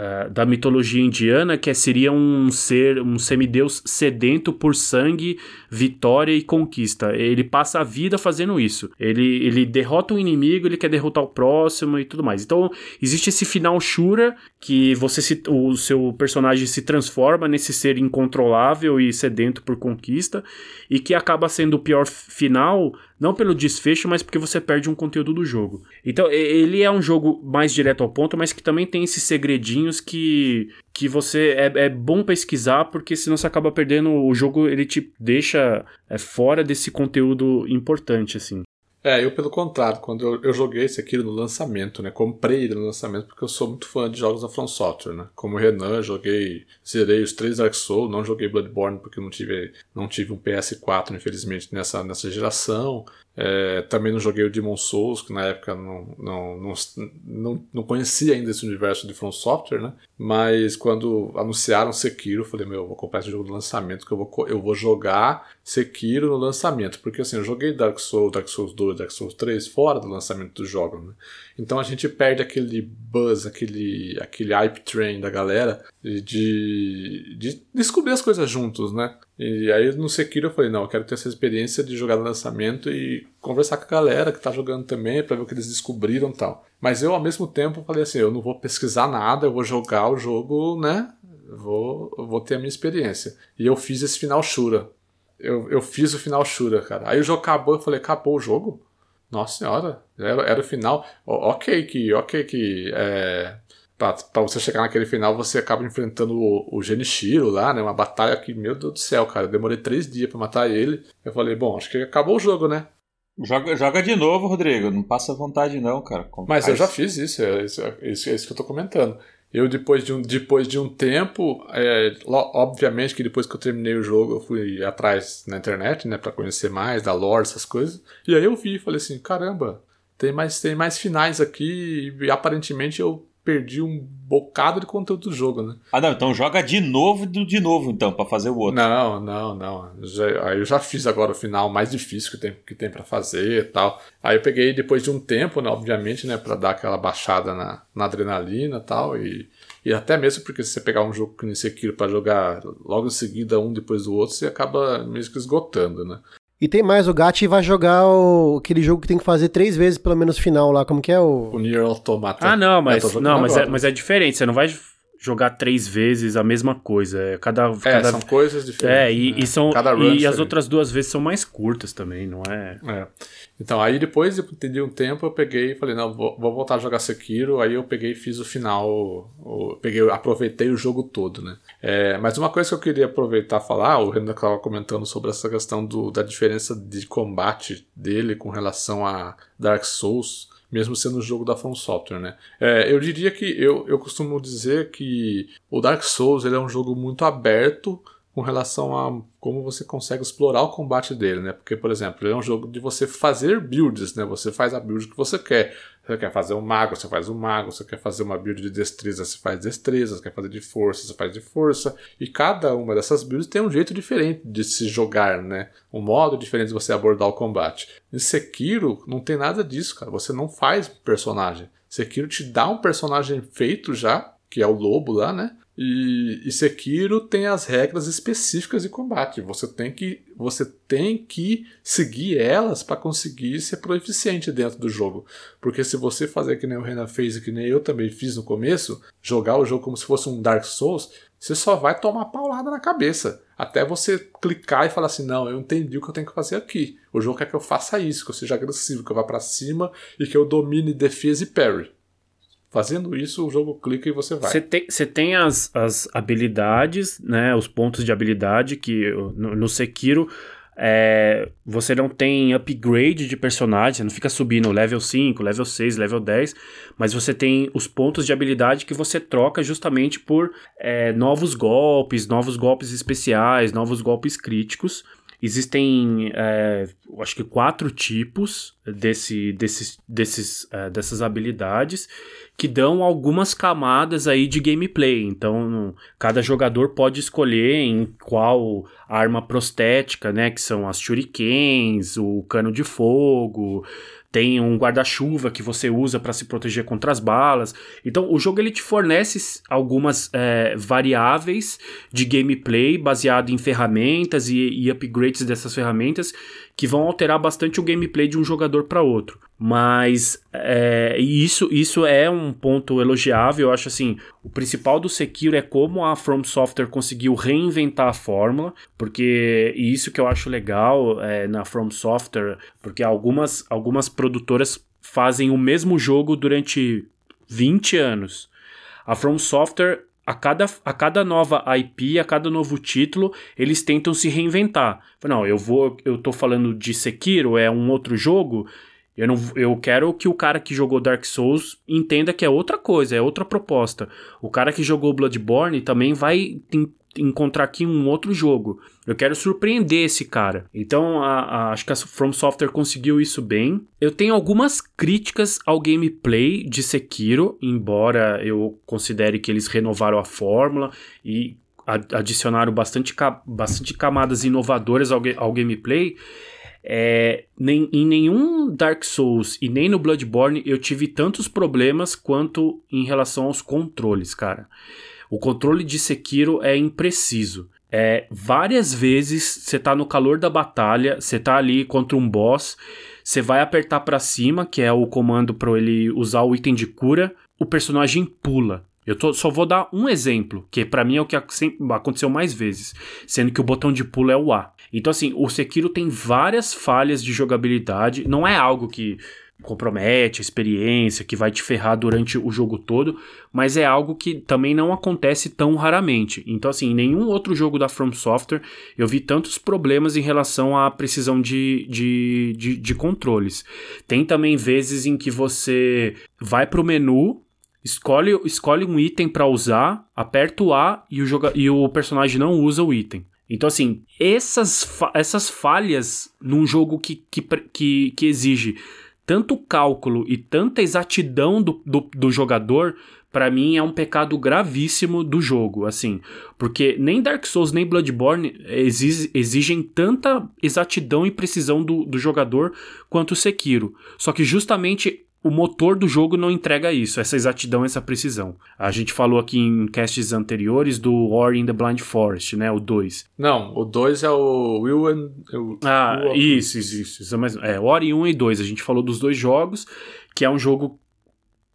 uh, da mitologia indiana, que seria um ser, um semideus sedento por sangue, vitória e conquista. Ele passa a vida fazendo isso. Ele, ele derrota um inimigo, ele quer derrotar o próximo e tudo mais. Então, existe esse final Shura, que você se, o seu personagem se transforma nesse ser incontrolável e sedento por conquista, e que acaba sendo o pior final não pelo desfecho, mas porque você perde um conteúdo do jogo. Então, ele é um jogo mais direto ao ponto, mas que também tem esses segredinhos que, que você é, é bom pesquisar, porque senão você acaba perdendo o jogo, ele te deixa é, fora desse conteúdo importante, assim. É, eu pelo contrário, quando eu, eu joguei esse aqui no lançamento, né? Comprei ele no lançamento porque eu sou muito fã de jogos da From Software, né? Como o Renan, joguei, zerei os três Dark Souls, não joguei Bloodborne porque não tive, não tive um PS4, infelizmente, nessa, nessa geração. É, também não joguei o Demon Souls, que na época não, não, não, não, não conhecia ainda esse universo de From Software, né? Mas quando anunciaram Sekiro, eu falei, meu, eu vou comprar esse jogo no lançamento, que eu vou, eu vou jogar Sekiro no lançamento. Porque assim, eu joguei Dark Souls, Dark Souls 2, Dark Souls 3 fora do lançamento do jogo, né? Então a gente perde aquele buzz, aquele, aquele hype train da galera de, de descobrir as coisas juntos, né? E aí no Sekiro eu falei, não, eu quero ter essa experiência de jogar no lançamento e conversar com a galera que tá jogando também para ver o que eles descobriram e tal. Mas eu ao mesmo tempo falei assim, eu não vou pesquisar nada, eu vou jogar o jogo, né? Vou, vou ter a minha experiência. E eu fiz esse final Shura. Eu, eu fiz o final Shura, cara. Aí o jogo acabou, eu falei, acabou o jogo? Nossa senhora, era, era o final. Ok que, ok que é, pra, pra você chegar naquele final, você acaba enfrentando o, o Genichiro lá, né? Uma batalha que, meu Deus do céu, cara, eu demorei três dias para matar ele. Eu falei, bom, acho que acabou o jogo, né? Joga, joga de novo, Rodrigo. Não passa vontade, não, cara. Como Mas eu já fiz isso, é isso, é isso, é isso que eu tô comentando. Eu, depois de um, depois de um tempo, é, obviamente que depois que eu terminei o jogo, eu fui atrás na internet, né, para conhecer mais da lore, essas coisas. E aí eu vi e falei assim: caramba, tem mais, tem mais finais aqui e aparentemente eu perdi um bocado de conteúdo do jogo, né? Ah, não, então joga de novo de novo, então, para fazer o outro. Não, não, não. Já, aí eu já fiz agora o final mais difícil que tem, que tem para fazer e tal. Aí eu peguei depois de um tempo, né, obviamente, né, para dar aquela baixada na, na adrenalina e tal. E, e até mesmo porque se você pegar um jogo que nem Sekiro para jogar logo em seguida um depois do outro, você acaba mesmo que esgotando, né? E tem mais, o Gatti vai jogar o, aquele jogo que tem que fazer três vezes pelo menos final lá, como que é o... O Nier Automata. Ah, não, mas, não, mas, é, mas é diferente, você não vai jogar três vezes a mesma coisa. É, cada, é, cada... são coisas diferentes. É, e, né? e são, e as outras duas vezes são mais curtas também, não é? É. Então, aí depois entendi um tempo, eu peguei e falei, não, vou, vou, voltar a jogar Sekiro. Aí eu peguei e fiz o final. Peguei, aproveitei o jogo todo, né? É, mas uma coisa que eu queria aproveitar e falar, o Renan estava comentando sobre essa questão do, da diferença de combate dele com relação a Dark Souls mesmo sendo um jogo da From Software, né? É, eu diria que eu, eu costumo dizer que o Dark Souls ele é um jogo muito aberto com relação a como você consegue explorar o combate dele, né? Porque, por exemplo, ele é um jogo de você fazer builds, né? Você faz a build que você quer. Você quer fazer um mago, você faz um mago. Você quer fazer uma build de destreza, você faz destreza. Você quer fazer de força, você faz de força. E cada uma dessas builds tem um jeito diferente de se jogar, né? Um modo diferente de você abordar o combate. Em Sekiro, não tem nada disso, cara. Você não faz personagem. Sekiro te dá um personagem feito já, que é o lobo lá, né? E, e Sekiro tem as regras específicas de combate. Você tem que, você tem que seguir elas para conseguir ser proeficiente dentro do jogo. Porque se você fazer que nem o Renan fez e que nem eu também fiz no começo, jogar o jogo como se fosse um Dark Souls, você só vai tomar paulada na cabeça. Até você clicar e falar assim: não, eu entendi o que eu tenho que fazer aqui. O jogo quer que eu faça isso, que eu seja agressivo, que eu vá para cima e que eu domine defesa e parry. Fazendo isso, o jogo clica e você vai. Você tem, você tem as, as habilidades, né? Os pontos de habilidade que no, no Sekiro é, você não tem upgrade de personagem, você não fica subindo level 5, level 6, level 10, mas você tem os pontos de habilidade que você troca justamente por é, novos golpes, novos golpes especiais, novos golpes críticos. Existem, é, acho que quatro tipos desse, desses, desses, é, dessas habilidades que dão algumas camadas aí de gameplay. Então, cada jogador pode escolher em qual arma prostética, né, que são as shurikens, o cano de fogo, tem um guarda-chuva que você usa para se proteger contra as balas. Então o jogo ele te fornece algumas é, variáveis de gameplay baseado em ferramentas e, e upgrades dessas ferramentas que vão alterar bastante o gameplay de um jogador para outro. Mas é, isso, isso é um ponto elogiável. Eu acho assim: o principal do Sekiro é como a From Software conseguiu reinventar a fórmula, porque isso que eu acho legal é, na From Software, porque algumas, algumas produtoras fazem o mesmo jogo durante 20 anos. A From Software a cada, a cada nova IP, a cada novo título, eles tentam se reinventar. Não, eu vou, eu tô falando de Sekiro, é um outro jogo. Eu, não, eu quero que o cara que jogou Dark Souls entenda que é outra coisa, é outra proposta. O cara que jogou Bloodborne também vai encontrar aqui um outro jogo. Eu quero surpreender esse cara. Então, a, a, acho que a From Software conseguiu isso bem. Eu tenho algumas críticas ao gameplay de Sekiro, embora eu considere que eles renovaram a fórmula e adicionaram bastante, bastante camadas inovadoras ao, ao gameplay. É, nem, em nenhum Dark Souls e nem no Bloodborne eu tive tantos problemas quanto em relação aos controles, cara. O controle de Sekiro é impreciso. É, várias vezes você tá no calor da batalha, você tá ali contra um boss, você vai apertar para cima, que é o comando para ele usar o item de cura, o personagem pula. Eu tô, só vou dar um exemplo, que para mim é o que aconteceu mais vezes, sendo que o botão de pulo é o A. Então assim, o Sekiro tem várias falhas de jogabilidade, não é algo que compromete a experiência, que vai te ferrar durante o jogo todo, mas é algo que também não acontece tão raramente. Então, assim, em nenhum outro jogo da From Software eu vi tantos problemas em relação à precisão de, de, de, de controles. Tem também vezes em que você vai para o menu, escolhe, escolhe um item para usar, aperta o A e o, joga e o personagem não usa o item. Então, assim, essas, fa essas falhas num jogo que, que, que, que exige tanto cálculo e tanta exatidão do, do, do jogador, para mim é um pecado gravíssimo do jogo, assim, porque nem Dark Souls nem Bloodborne exige, exigem tanta exatidão e precisão do, do jogador quanto Sekiro. Só que justamente o motor do jogo não entrega isso, essa exatidão, essa precisão. A gente falou aqui em casts anteriores do War in the Blind Forest, né? O 2. Não, o 2 é o Will and. O, ah, Will isso, isso, isso, isso. Mas, é, War 1 e 2. A gente falou dos dois jogos, que é um jogo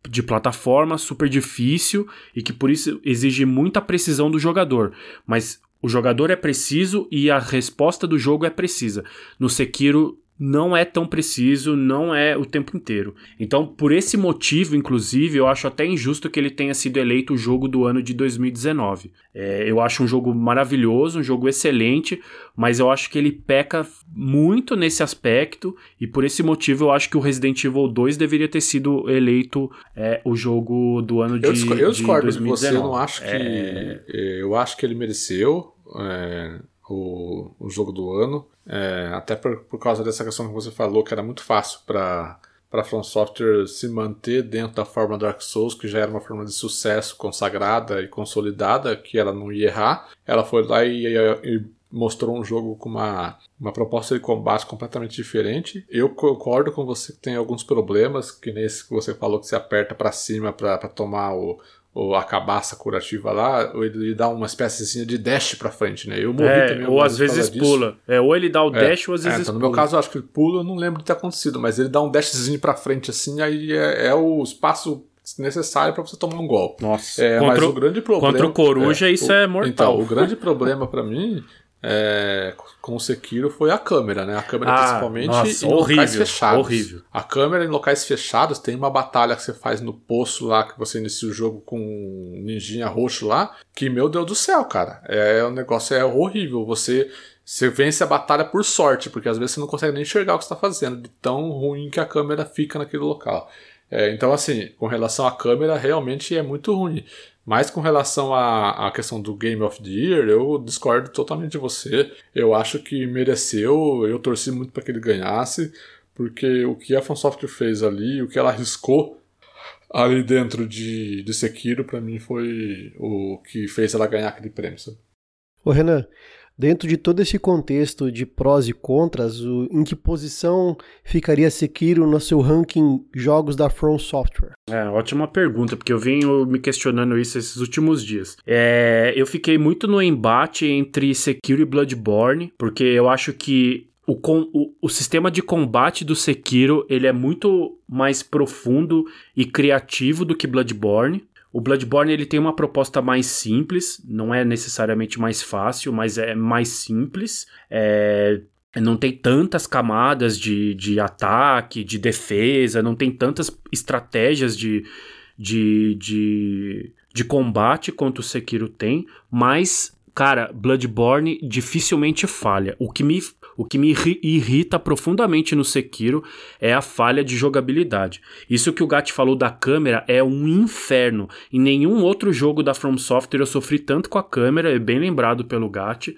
de plataforma super difícil e que por isso exige muita precisão do jogador. Mas o jogador é preciso e a resposta do jogo é precisa. No Sekiro não é tão preciso, não é o tempo inteiro. Então, por esse motivo, inclusive, eu acho até injusto que ele tenha sido eleito o jogo do ano de 2019. É, eu acho um jogo maravilhoso, um jogo excelente, mas eu acho que ele peca muito nesse aspecto, e por esse motivo eu acho que o Resident Evil 2 deveria ter sido eleito é, o jogo do ano de, eu discordo, eu discordo de 2019. você, eu não acho que. É... Eu acho que ele mereceu. É, o, o jogo do ano. É, até por, por causa dessa questão que você falou, que era muito fácil para para From Software se manter dentro da forma Dark Souls, que já era uma forma de sucesso consagrada e consolidada, que ela não ia errar. Ela foi lá e, e, e mostrou um jogo com uma, uma proposta de combate completamente diferente. Eu concordo com você que tem alguns problemas, que nesse que você falou que se aperta para cima para tomar o, ou a cabaça curativa lá, ou ele dá uma espécie de dash pra frente, né? Eu morri é, também. Ou às vezes pula. É, ou ele dá o é, dash, ou às vezes é, então, No pula. meu caso, eu acho que ele pula, eu não lembro de ter acontecido, mas ele dá um dashzinho pra frente assim, aí é, é o espaço necessário para você tomar um golpe. Nossa. É, contra, mas o grande problema. Contra o coruja, é, isso o, é mortal. Então, o grande problema para mim é, com o Sekiro foi a câmera, né? A câmera ah, principalmente nossa, em horrível, locais fechados. Horrível. A câmera em locais fechados tem uma batalha que você faz no poço lá, que você inicia o jogo com um ninjinha roxo lá, que, meu Deus do céu, cara. É, o negócio é horrível. Você. Você vence a batalha por sorte, porque às vezes você não consegue nem enxergar o que está fazendo, de tão ruim que a câmera fica naquele local. É, então, assim, com relação à câmera, realmente é muito ruim. Mas com relação à, à questão do Game of the Year, eu discordo totalmente de você. Eu acho que mereceu, eu torci muito para que ele ganhasse, porque o que a FromSoft fez ali, o que ela arriscou ali dentro de, de Sekiro, para mim foi o que fez ela ganhar aquele prêmio. Ô Renan, Dentro de todo esse contexto de prós e contras, o, em que posição ficaria Sekiro no seu ranking jogos da From Software? É, ótima pergunta, porque eu venho me questionando isso esses últimos dias. É, eu fiquei muito no embate entre Sekiro e Bloodborne, porque eu acho que o, o, o, sistema de combate do Sekiro ele é muito mais profundo e criativo do que Bloodborne. O Bloodborne ele tem uma proposta mais simples, não é necessariamente mais fácil, mas é mais simples. É, não tem tantas camadas de, de ataque, de defesa, não tem tantas estratégias de, de, de, de combate quanto o Sekiro tem, mas cara, Bloodborne dificilmente falha. O que me o que me irrita profundamente no Sekiro é a falha de jogabilidade. Isso que o Gat falou da câmera é um inferno. Em nenhum outro jogo da From Software eu sofri tanto com a câmera, é bem lembrado pelo Gat.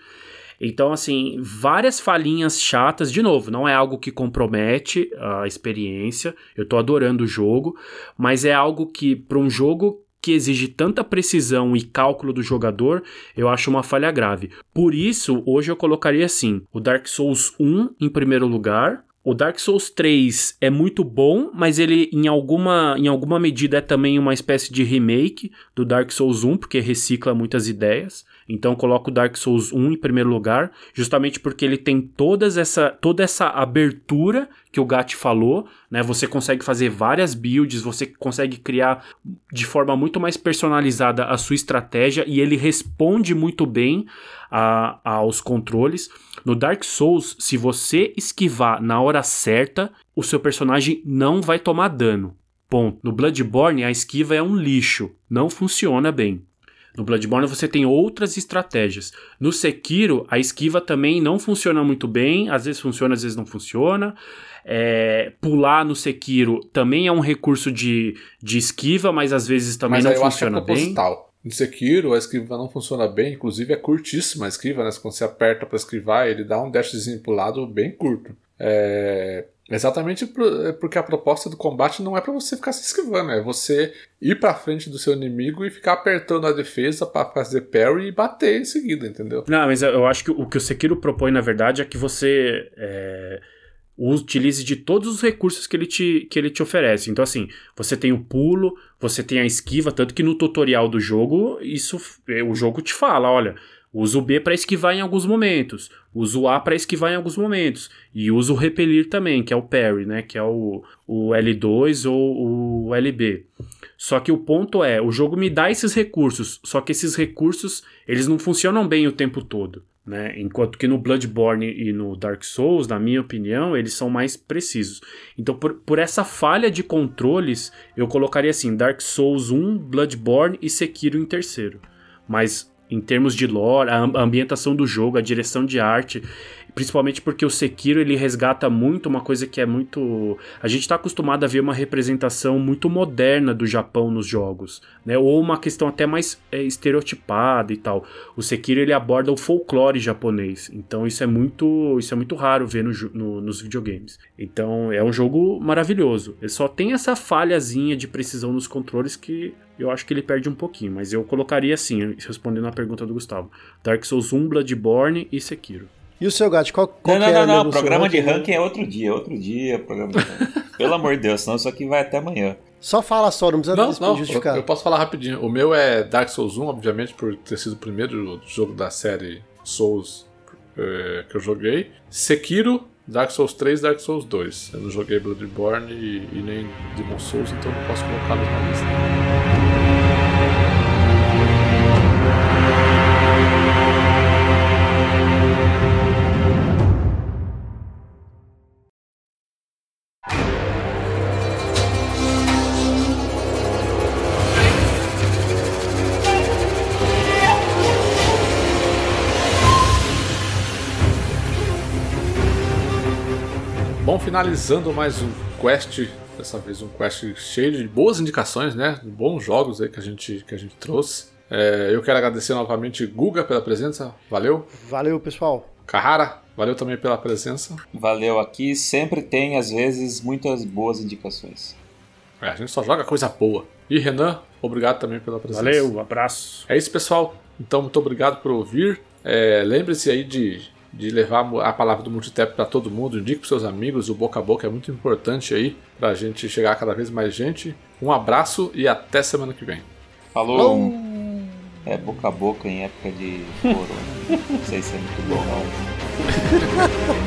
Então, assim, várias falhinhas chatas. De novo, não é algo que compromete a experiência. Eu tô adorando o jogo, mas é algo que, para um jogo que exige tanta precisão e cálculo do jogador, eu acho uma falha grave. Por isso, hoje eu colocaria assim: o Dark Souls 1 em primeiro lugar, o Dark Souls 3 é muito bom, mas ele em alguma, em alguma medida é também uma espécie de remake do Dark Souls 1, porque recicla muitas ideias. Então coloco o Dark Souls 1 em primeiro lugar, justamente porque ele tem todas essa, toda essa abertura que que o Gat falou, né? Você consegue fazer várias builds, você consegue criar de forma muito mais personalizada a sua estratégia e ele responde muito bem a, aos controles. No Dark Souls, se você esquivar na hora certa, o seu personagem não vai tomar dano. Ponto. No Bloodborne, a esquiva é um lixo, não funciona bem. No Bloodborne você tem outras estratégias. No Sekiro, a esquiva também não funciona muito bem, às vezes funciona, às vezes não funciona. É, pular no Sekiro também é um recurso de, de esquiva, mas às vezes também mas não funciona é bem. No Sekiro, a esquiva não funciona bem, inclusive é curtíssima a esquiva, né? Quando você aperta para esquivar, ele dá um dashzinho pro lado bem curto. É, Exatamente é porque a proposta do combate não é para você ficar se esquivando, é você ir para frente do seu inimigo e ficar apertando a defesa para fazer parry e bater em seguida, entendeu? Não, mas eu acho que o que o Sekiro propõe na verdade é que você é, utilize de todos os recursos que ele, te, que ele te oferece. Então, assim, você tem o pulo, você tem a esquiva, tanto que no tutorial do jogo, isso o jogo te fala, olha Uso o B para esquivar em alguns momentos, uso o A para esquivar em alguns momentos e uso o repelir também, que é o parry, né, que é o, o L2 ou o LB. Só que o ponto é, o jogo me dá esses recursos, só que esses recursos, eles não funcionam bem o tempo todo, né? Enquanto que no Bloodborne e no Dark Souls, na minha opinião, eles são mais precisos. Então, por, por essa falha de controles, eu colocaria assim, Dark Souls 1, Bloodborne e Sekiro em terceiro. Mas em termos de lore, a ambientação do jogo, a direção de arte, principalmente porque o Sekiro ele resgata muito uma coisa que é muito a gente está acostumado a ver uma representação muito moderna do Japão nos jogos, né? Ou uma questão até mais é, estereotipada e tal. O Sekiro ele aborda o folclore japonês, então isso é muito isso é muito raro ver no, no, nos videogames. Então é um jogo maravilhoso. Ele só tem essa falhazinha de precisão nos controles que eu acho que ele perde um pouquinho, mas eu colocaria assim, respondendo a pergunta do Gustavo: Dark Souls 1, Bloodborne e Sekiro. E o seu gato, qual, qual não, não, não, não, programa de ranking é outro dia, outro dia, programa de ranking. Pelo amor de Deus, senão isso aqui vai até amanhã. Só fala só, não precisa não, não, justificar. Eu, eu, posso falar rapidinho. O meu é Dark Souls 1, obviamente, por ter sido o primeiro jogo da série Souls é, que eu joguei. Sekiro, Dark Souls 3 Dark Souls 2. Eu não joguei Bloodborne e, e nem Demon Souls, então não posso colocá-los na lista. Finalizando mais um quest, dessa vez um quest cheio de boas indicações, né? Bons jogos aí que a gente, que a gente trouxe. É, eu quero agradecer novamente Guga pela presença, valeu. Valeu, pessoal. Carrara, valeu também pela presença. Valeu aqui, sempre tem às vezes muitas boas indicações. É, a gente só joga coisa boa. E Renan, obrigado também pela presença. Valeu, um abraço. É isso, pessoal. Então, muito obrigado por ouvir. É, Lembre-se aí de de levar a palavra do multitap para todo mundo, indique para seus amigos, o boca a boca é muito importante aí para a gente chegar a cada vez mais gente. Um abraço e até semana que vem. Falou! É boca a boca em época de corona. não sei se é muito bom não.